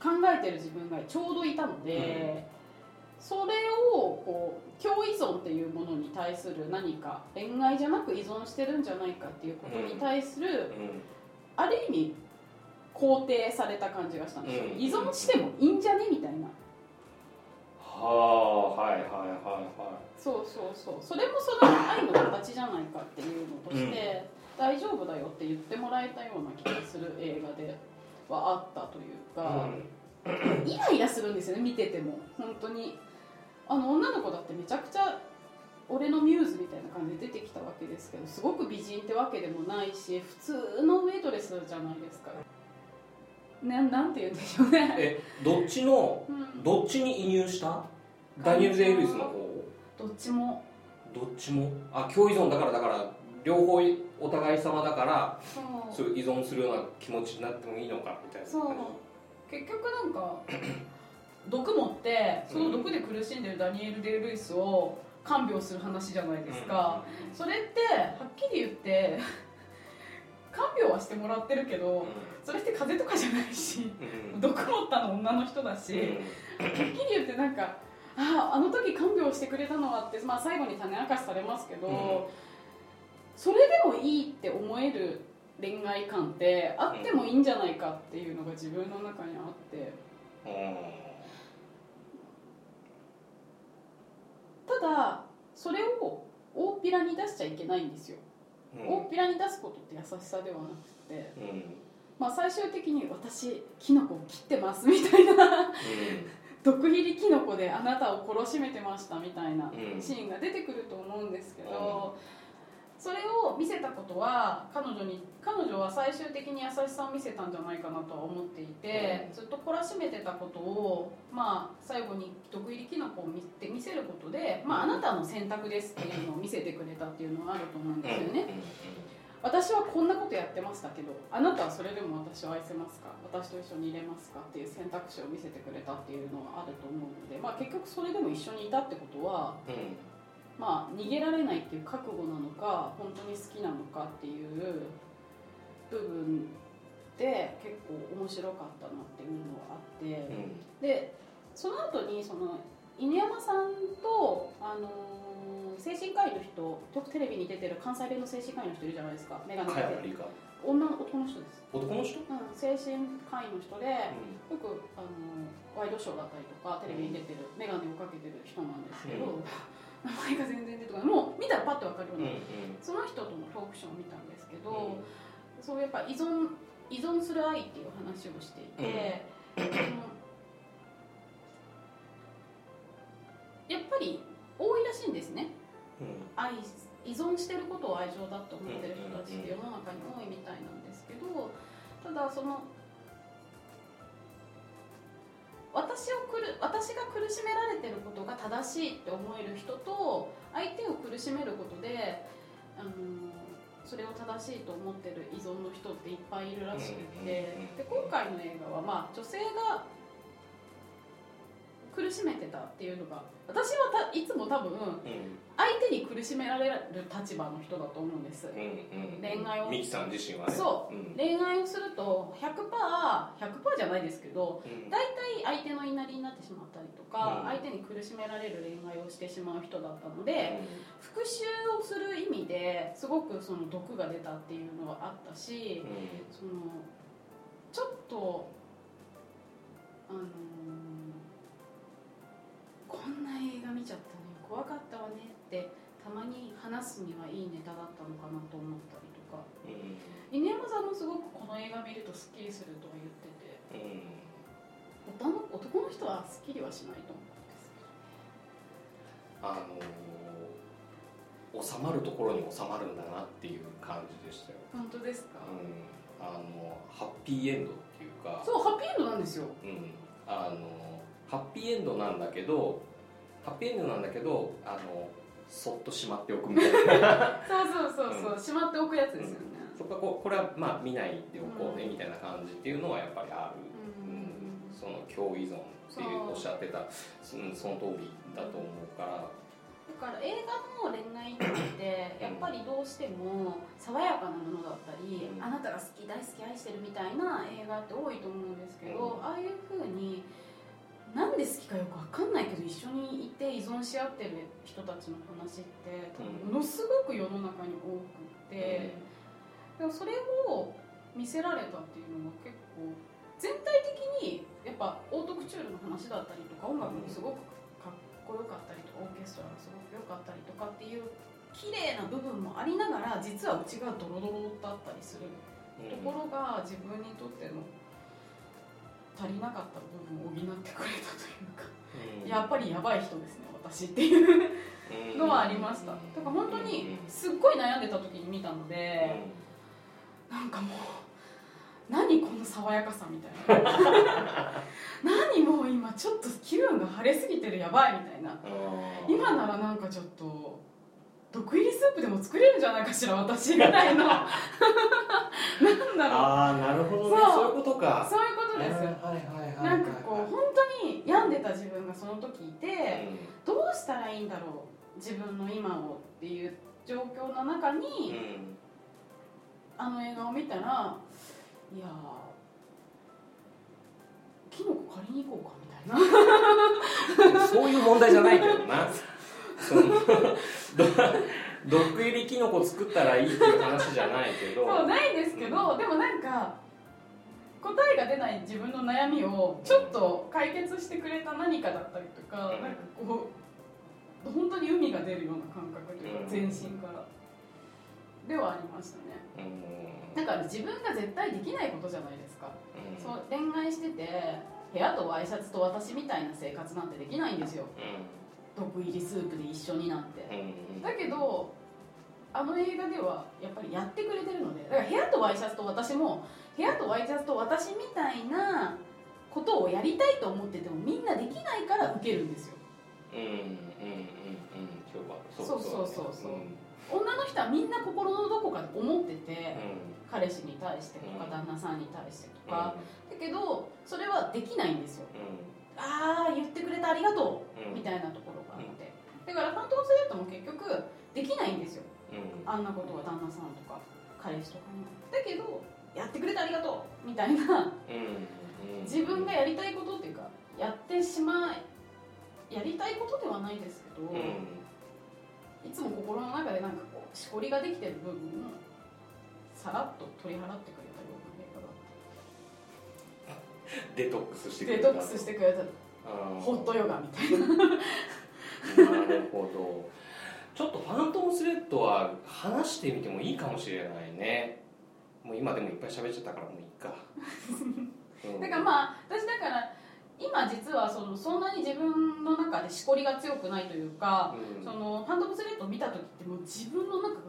考えてる自分がちょうどいたので、それをこう共依存っていうものに対する何か恋愛じゃなく依存してるんじゃないかっていうことに対する、ある意味肯定された感じがしたんですよ、依存してもいいんじゃね？みたいな。はあはいはいはいはい。そうそうそう。それもその愛の形じゃないかっていうのとして、うん、大丈夫だよって言ってもらえたような気がする映画ではあったというか、うん、イライラするんですよね見てても。本当にあの女の子だってめちゃくちゃ俺のミューズみたいな感じで出てきたわけですけどすごく美人ってわけでもないし普通のウェイトレスじゃないですか。ね、なんて言うんでしょうね。えどっちの、うん、どっちに移入した？ダニエル・デイ・ルイスの方どっちも。どっちも？あ共依存だからだから両方お互い様だからそう。依存するような気持ちになってもいいのかみたいなそう。結局なんか毒持ってその毒で苦しんでるダニエル・デル・ルイスを看病する話じゃないですか、それってはっきり言って (laughs) 看病はしてもらってるけどそれって風邪とかじゃないし毒持ったの女の人だし、はっきり言ってなんかあああの時看病してくれたのはって、まあ、最後に種明かしされますけど、それでもいいって思える恋愛観ってあってもいいんじゃないかっていうのが自分の中にあって。ただそれを大っぴらに出しちゃいけないんですよ、うん、大っぴらに出すことって優しさではなくて、うん、まあ、最終的に私キノコを切ってますみたいな、うん、毒入りキノコであなたを懲らしめてましたみたいなシーンが出てくると思うんですけど、それを見せたことは彼女に彼女は最終的に優しさを見せたんじゃないかなとは思っていて、ずっと懲らしめてたことを、まあ、最後に毒入りきのこを見て見せることで、まあ、あなたの選択ですっていうのを見せてくれたっていうのはあると思うんですよね。私はこんなことやってましたけどあなたはそれでも私を愛せますか？私と一緒にいれますか？っていう選択肢を見せてくれたっていうのがあると思うので、まあ、結局それでも一緒にいたってことは、うんまあ、逃げられないっていう覚悟なのか本当に好きなのかっていう部分で結構面白かったなっていうのがあって、うん、でその後にその犬山さんと、あのー、精神科医の人よくテレビに出てる関西弁の精神科医の人いるじゃないですか。眼鏡かけ。て女の男の人です。男の人、うん、精神科医の人で、うん、よく、あのー、ワイドショーだったりとかテレビに出てる眼鏡をかけてる人なんですけど、うん名前が全然出てこない。もう見たらパッと分かるような、うんうん、その人とのトークショーを見たんですけど、うん、そうやっぱ依存依存する愛っていう話をしていて、うん、やっぱり多いらしいんですね、うん、愛依存してることを愛情だと思ってる人たちって世の中に多いみたいなんですけどただその私をくる私が苦しめられてることが正しいって思える人と相手を苦しめることで、あのそれを正しいと思ってる依存の人っていっぱいいるらしくて、で今回の映画は、まあ、女性が苦しめてたっていうのが私はたいつも多分、相手に苦しめられる立場の人だと思うんです、うんうん、恋愛を。ミキさん自身はね。そう、うん、恋愛をすると 100%100% じゃないですけど、うん、大体相手の言いなりになってしまったりとか、うん、相手に苦しめられる恋愛をしてしまう人だったので、復讐をする意味ですごくその毒が出たっていうのはあったし、そのちょっとあのこんな映画見ちゃったね怖かったわねってたまに話すにはいいネタだったのかなと思ったりとか、うん、犬山さんもすごくこの映画見るとすっきりするとは言ってて、うん、男の男の人はすっきりはしないと思うんですけどあのー、収まるところに収まるんだなっていう感じでしたよ。本当ですか、うん、あのハッピーエンドっていうか。そうハッピーエンドなんですよ、うん、あのハッピーエンドなんだけどハッピーエンドなんだけどあのそっとしまっておくみたいな。(laughs) そうそうそうそう、うん、しまっておくやつですよね、うん、そこはここれはまあ見ないでおこうね、みたいな感じっていうのはやっぱりある、うんその共依存っていうおっしゃってたそのその通りだと思うから。だから映画の恋愛ってやっぱりどうしても爽やかなものだったり、あなたが好き大好き愛してるみたいな映画って多いと思うんですけど、ああいうふうになんで好きかよく分かんないけど一緒にいて依存し合ってる人たちの話ってものすごく世の中に多くて、でもそれを見せられたっていうのは結構全体的にやっぱオートクチュールの話だったりとか音楽もすごくかっこよかったりとかオーケストラがすごく良かったりとかっていう綺麗な部分もありながら実は内側ドロドロだったりするところが自分にとっての足りなかった部分を補ってくれたというか、うん、やっぱりやばい人ですね私っていう。のはありました。だから本当にすっごい悩んでた時に見たので、うん、なんかもう何この爽やかさみたいな。何もう今ちょっと気分が晴れすぎてるやばいみたいな。今ならなんかちょっと毒入りスープでも作れるんじゃないかしら私みたいな。(laughs) なんだろう。ああなるほどね。そう。いうことか。そういうことです。よはいはいはいはい。なんかこう本当に病んでた自分がその時いてどうしたらいいんだろう自分の今をっていう状況の中うんにあの映画を見たらいやーキノコ借りに行こうかみたいな。う (laughs) んそういう問題じゃないけどなそのど毒入りキノコ作ったらいいっていう話じゃないけど。そうないんですけど、うん。でもなんか答えが出ない自分の悩みをちょっと解決してくれた何かだったりとか、うん。なんかこう本当に海が出るような感覚というか、うん。全身から。ではありましたね。うん。だから自分が絶対できないことじゃないですか、うん。そう恋愛してて部屋とワイシャツと私みたいな生活なんてできないんですよ毒入りスープで一緒になんて。うんうんだけどあの映画ではやっぱりやってくれてるのでだから部屋とワイシャツと私も部屋とワイシャツと私みたいなことをやりたいと思っててもみんなできないから受けるんですよ。うんうんうんうん。うん今日はそう。そうそうそうう。ん。女の人はみんな心のどこかで思っててうん。彼氏に対してとかうん。旦那さんに対してとか。だけどそれはできないんですよ。うああ言ってくれてありがとんうん。うみたいなとだからファントムスレッドも結局できないんですよ。うん。あんなことは旦那さんとか彼氏とかに。もだけどやってくれてありがとうみたいな。うん。自分がやりたいことっていうかやってしまいやりたいことではないですけど、うん。いつも心の中でなんかこうしこりができてる部分をさらっと取り払ってくれたような映画だっ (laughs) デトックスしてたくれた。デトックスしてくれた。うんホットヨガみたいななるほど。ちょっとファントムスレッドは話してみてもいいかもしれないね。もう今でもいっぱい喋っちゃったからもういいか、(laughs) うん。だからまあ私だから今実はそのそんなに自分の中でしこりが強くないというか、うん。そのファントムスレッドを見た時ってもう自分の中がも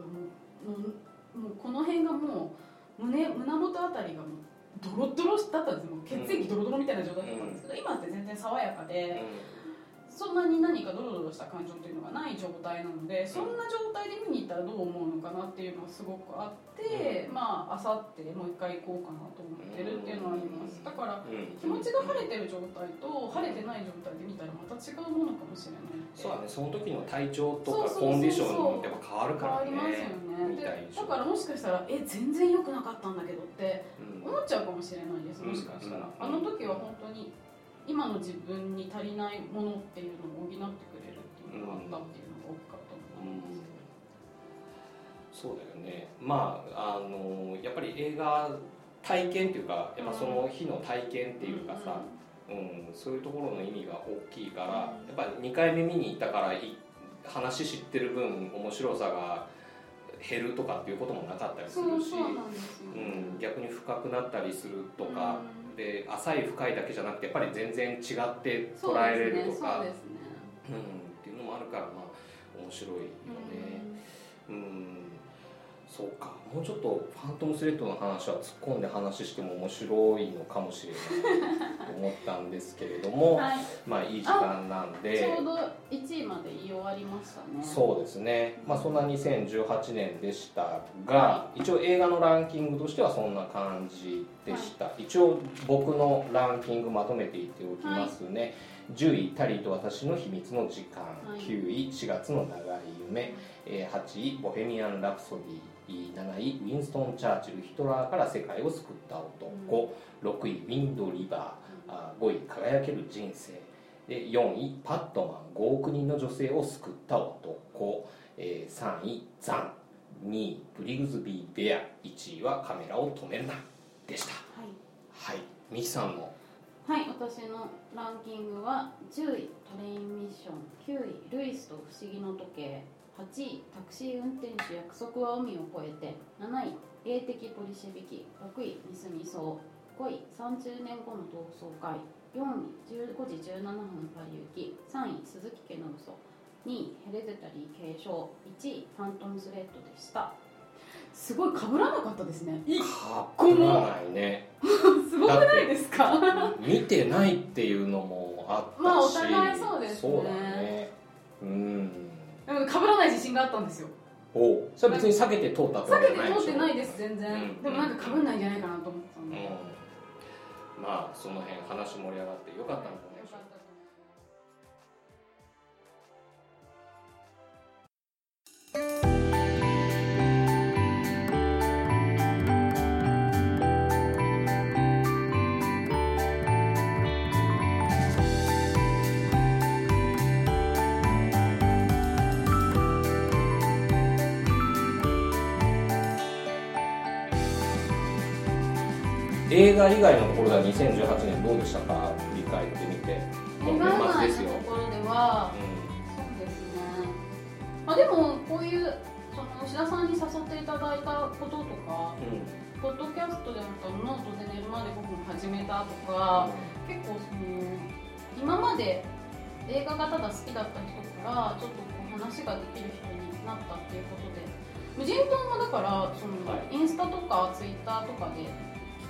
うもうこの辺がもう胸胸元あたりがもうドロドロだったんですよ。血液ドロドロみたいな状態だったんですけど、今って全然爽やかで、そんなに何かドロドロした感情というのがない状態なのでそんな状態で見に行ったらどう思うのかなっていうのはすごくあって、まああさってもう一回行こうかなと思ってるっていうのはあります。だからうん。うん気持ちが晴れてる状態と晴れてない状態で見たらまた違うものかもしれないそうだねその時の体調とかコンディションによってやっぱ変わるからね。変わりますよね。だからもしかしたらえ全然良くなかったんだけどってうん。思っちゃうかもしれないです。もしかしたら、うん。あの時は本当に今の自分に足りないものっていうのを補ってくれるっていうのがあったっていうのが大きかったと思います、そうだよね。まああのやっぱり映画体験っていうかやっぱその日の体験っていうかさ、うん。そういうところの意味が大きいから、やっぱり2回目見に行ったからい話知ってる分面白さが減るとかっていうこともなかったりするしそうなん逆に深くなったりするとか、うんで浅い深いだけじゃなくてやっぱり全然違って捉えれるとか。うん、っていうのもあるからまあ面白いよね。うんそうか。もうちょっとファントムスレッドの話は突っ込んで話しても面白いのかもしれないと思ったんですけれども、はい、まあいい時間なんちでょうど1位まで言い終わりましたね。そうですね、まあ、そんな2018年でしたが、一応映画のランキングとしてはそんな感じでした、一応僕のランキングまとめていっておきますね、10位「タリーと私の秘密の時間」はい。9位「4月の長い夢」えー8位「ボヘミアン・ラプソディ」7位「ウィンストン・チャーチルヒトラーから世界を救った男」6位「ウィンド・リバー」あ5位「輝ける人生」で4位「パットマン5億人の女性を救った男」えー3位「ザン」2位「ブリグズビー・ベア」1位は「カメラを止めるな」でした。はい。はい。ミキさんの。はい、私のランキングは10位トレインミッション。9位ルイスと不思議の時計8位タクシー運転手約束は海を越えて7位霊的ポリシェビキ6位ミスミソウ5位30年後の同窓会4位15時17分パリ行き3位鈴木家の嘘2位ヘレデタリー継承1位ファントムスレッドでした。すごい被らなかったですね。いかこもらないね。(laughs) すごくないですか？見てないっていうのもあったし。まあお互いそうですね。そうだね。うんでも被らない自信があったんですよ。おそれは別に避けて通ったってわ避けけじゃないでしょ。て通ってないです全然、うん。でもなんかかぶんないんじゃないかなと思ってたんで、ようん。まあその辺話盛り上がってよかったのか映画以外のところでは2018年どうでしたか？振り返って。みてもう映画以年末ですよ外のところではそうですね。あでもこういうその吉田さんに誘っていただいたこととかうん。ポッドキャストでまたノートで寝るまで僕も始めたとか結構その今まで映画がただ好きだった人からちょっとこう話ができる人になったっていうことで無人島もだからその、はい。インスタとかツイッターとかで聞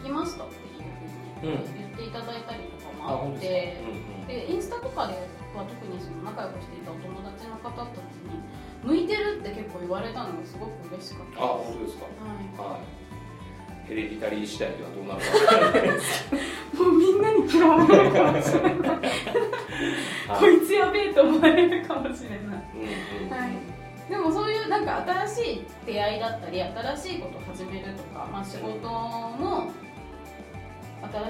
きましたっていうふうにうん言っていただいたりとかあもあってか？でインスタとかでは特にその仲良くしていたお友達の方たちに向いてるって結構言われたのがすごく嬉しかったあ本当ですか？ははい。ヘレディタリー次第ではどうなるかわからないですけい、(laughs) もうみんなに嫌われるかもしれない。どこいつやべえと思われるかもしれない。うんうん。はい。でもそういうなんか新しい出会いだったり新しいことを始めるとか、まあ、仕事も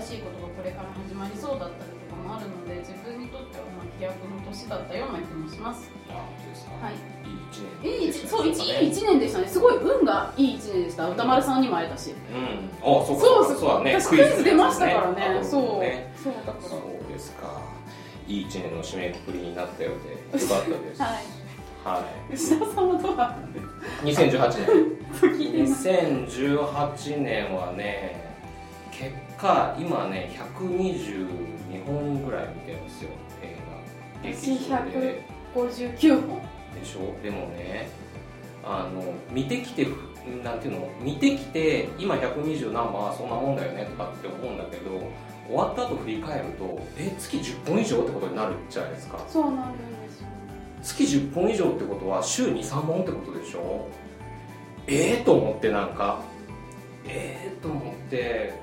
新しいことがこれから始まりそうだったりとかもあるので自分にとってはまあ飛躍の年だったような気もします。はい。いい一年。いい一そう一いい一年でしたね。すごい運がいい一年でした。歌丸さんにも会えたし。うん。あそうか。そうそう。だね。私クイズ出ましたからね。あそう。ね。そうだから。そうですか。いい一年の締めくくりになったようでよかったです。はい。はい。吉田さんはどうだったんですか？2018年そう聞いてみます2018年はね結果今ね122本ぐらい見てるんですよ映画。劇場で59本でしょ？でもねあの見てきてなんていうの？見てきて今120何本あそんなもんだよねとかって思うんだけど終わった後振り返るとえ月10本以上ってことになるじゃないですか。そうなるんですよ月10本以上ってことは週23本ってことでしょ？ええと思ってなんかええと思って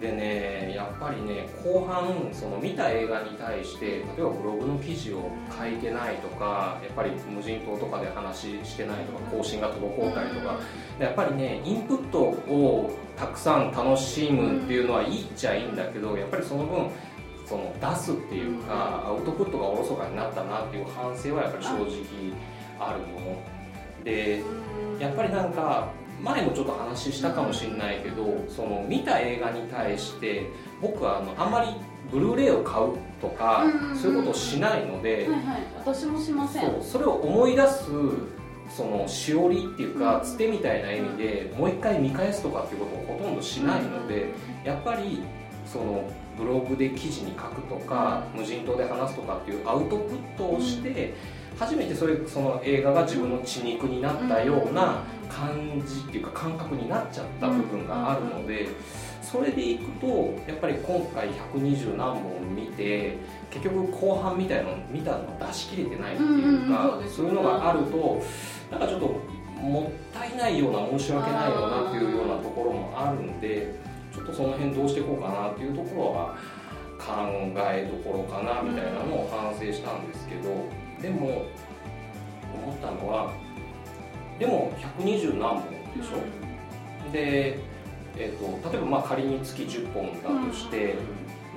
でねやっぱりね後半その見た映画に対して例えばブログの記事を書いてないとかやっぱり無人島とかで話してないとか更新が滞ったりとかやっぱりねインプットをたくさん楽しむっていうのはいいっちゃいいんだけどやっぱりその分その出すっていうか、アウトプットがおろそかになったなっていう反省はやっぱり正直あるもの。でやっぱりなんか前もちょっと話したかもしれないけどその見た映画に対して僕はあのあんまりブルーレイを買うとかうんそういうことをしないのではいはい。私もしません。そうそれを思い出すそのしおりっていうかつてみたいな意味でもう一回見返すとかっていうことをほとんどしないのでやっぱりそのブログで記事に書くとか無人島で話すとかっていうアウトプットをして初めてそれその映画が自分の血肉になったような感じっていうか感覚になっちゃった部分があるのでそれでいくとやっぱり今回120何本見て結局後半みたいなの見たのを出し切れてないっていうかそういうのがあるとなんかちょっともったいないような申し訳ないよなっていうようなところもあるんでちょっとその辺どうしていこうかなっていうところは考えどころかなみたいなのを反省したんですけどでも思ったのはでも120何本でしょ、で、えー、と例えばまあ仮に月10本だとして、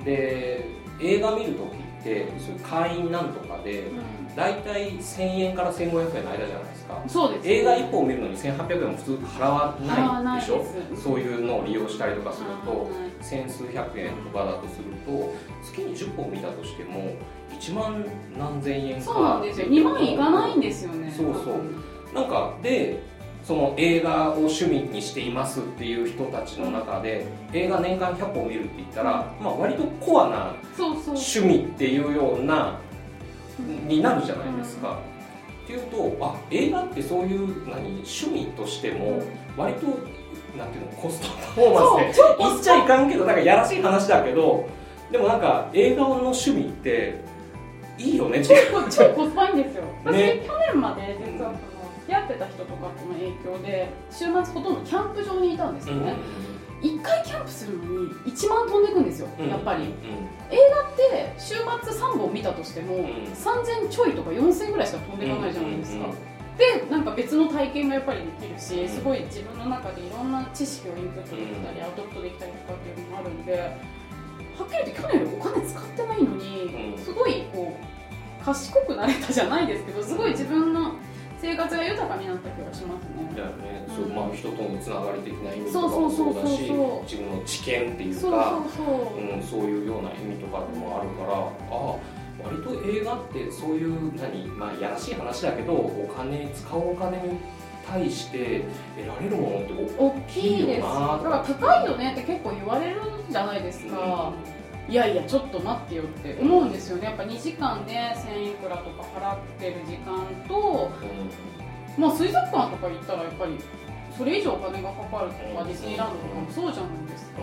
で映画見る時ってそういう会員なんとかで大体1000円から1500円の間じゃないですか。そうです。映画1本見るのに1800円も普通払わないでしょ？そういうのを利用したりとかするとはい千数百円とかだとすると月に10本見たとしても1万何千円か。そうなんですよ。2万いかないんですよね。そうそう。なんかでその映画を趣味にしていますっていう人たちの中で映画年間100本見るって言ったら、まあ、割とコアな趣味っていうようなになるじゃないですか。っていうとあ映画ってそういう何趣味としても割となんていうのコストパフォーマンスで言っちゃいかんけどなんかやらしい話だけどでもなんか映画の趣味っていいよね。(laughs) っていう超超コスパいいんですよ。私、ね去年まで実はそのき合ってた人とかとの影響で週末ほとんどキャンプ場にいたんですよね、1回キャンプするのに1万飛んでいくんですよ、やっぱり、映画って週末3本見たとしても、3000ちょいとか4000ぐらいしか飛んでいかないじゃないですか、でなんか別の体験がやっぱりできるし、すごい自分の中でいろんな知識をインプットできたり、アウトプットできたりとかっていうのもあるんではっきり言って去年よりお金使ってないのに、すごいこう賢くなれたじゃないですけどすごい自分の生活が豊かになった気がしますね。だよね、そうまあ人とのつながり的な意味とかもそうだし、自分の知見っていうか、うんそういうような意味とかでもあるから、ああ割と映画ってそういう何まあやらしい話だけどお金使うお金に対して得られるものって大きいよなだから高いよねって結構言われるじゃないですか。うん。いやいやちょっと待ってよって思うんですよね。やっぱ2時間で1000いくらとか払ってる時間と、うん、まあ水族館とか行ったらやっぱりそれ以上お金がかかるとか、ディズニーランドとかもそうじゃないですか、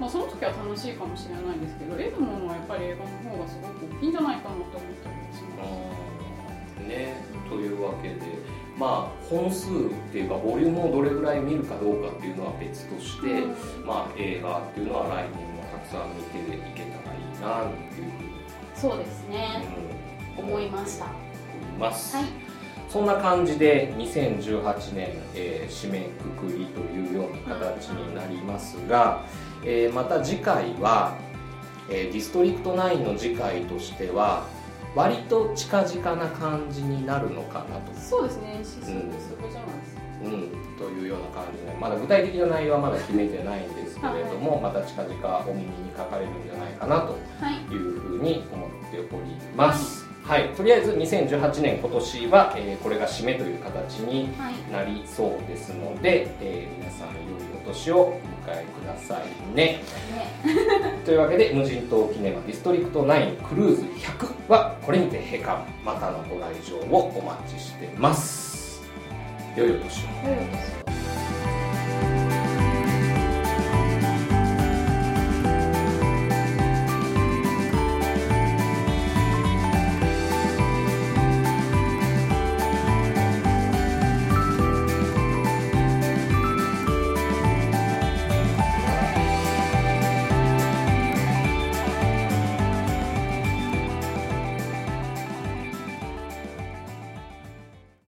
まあ、その時は楽しいかもしれないですけど得るものはやっぱり映画の方がすごく大きいんじゃないかなと思ったりします。ね、というわけでまあ、本数っていうかボリュームをどれぐらい見るかどうかっていうのは別として、うん、まあ、映画っていうのは来年さん見ていけたらいいなっていうそうですね、う。ん、思いました。思います、はい、そんな感じで2018年、えー、締めくくりというような形になりますが、うん、えー、また次回は、えー、ディストリクト9の次回としては割と近々な感じになるのかなと。そうですね。システムそこじゃないですか、うん、というような感じで。まだ具体的な内容はまだ決めてないんですけれども、はい、また近々お耳にかかれるんじゃないかなというふうに思っております。はい、はい、とりあえず2018年今年は、えー、これが締めという形になりそうですので、はい、えー、皆さん良いお年をお迎えくださいね。ね。というわけで無人島キネマディストリクト9クルーズ100はこれにて閉館。またのご来場をお待ちしてます。良いお年を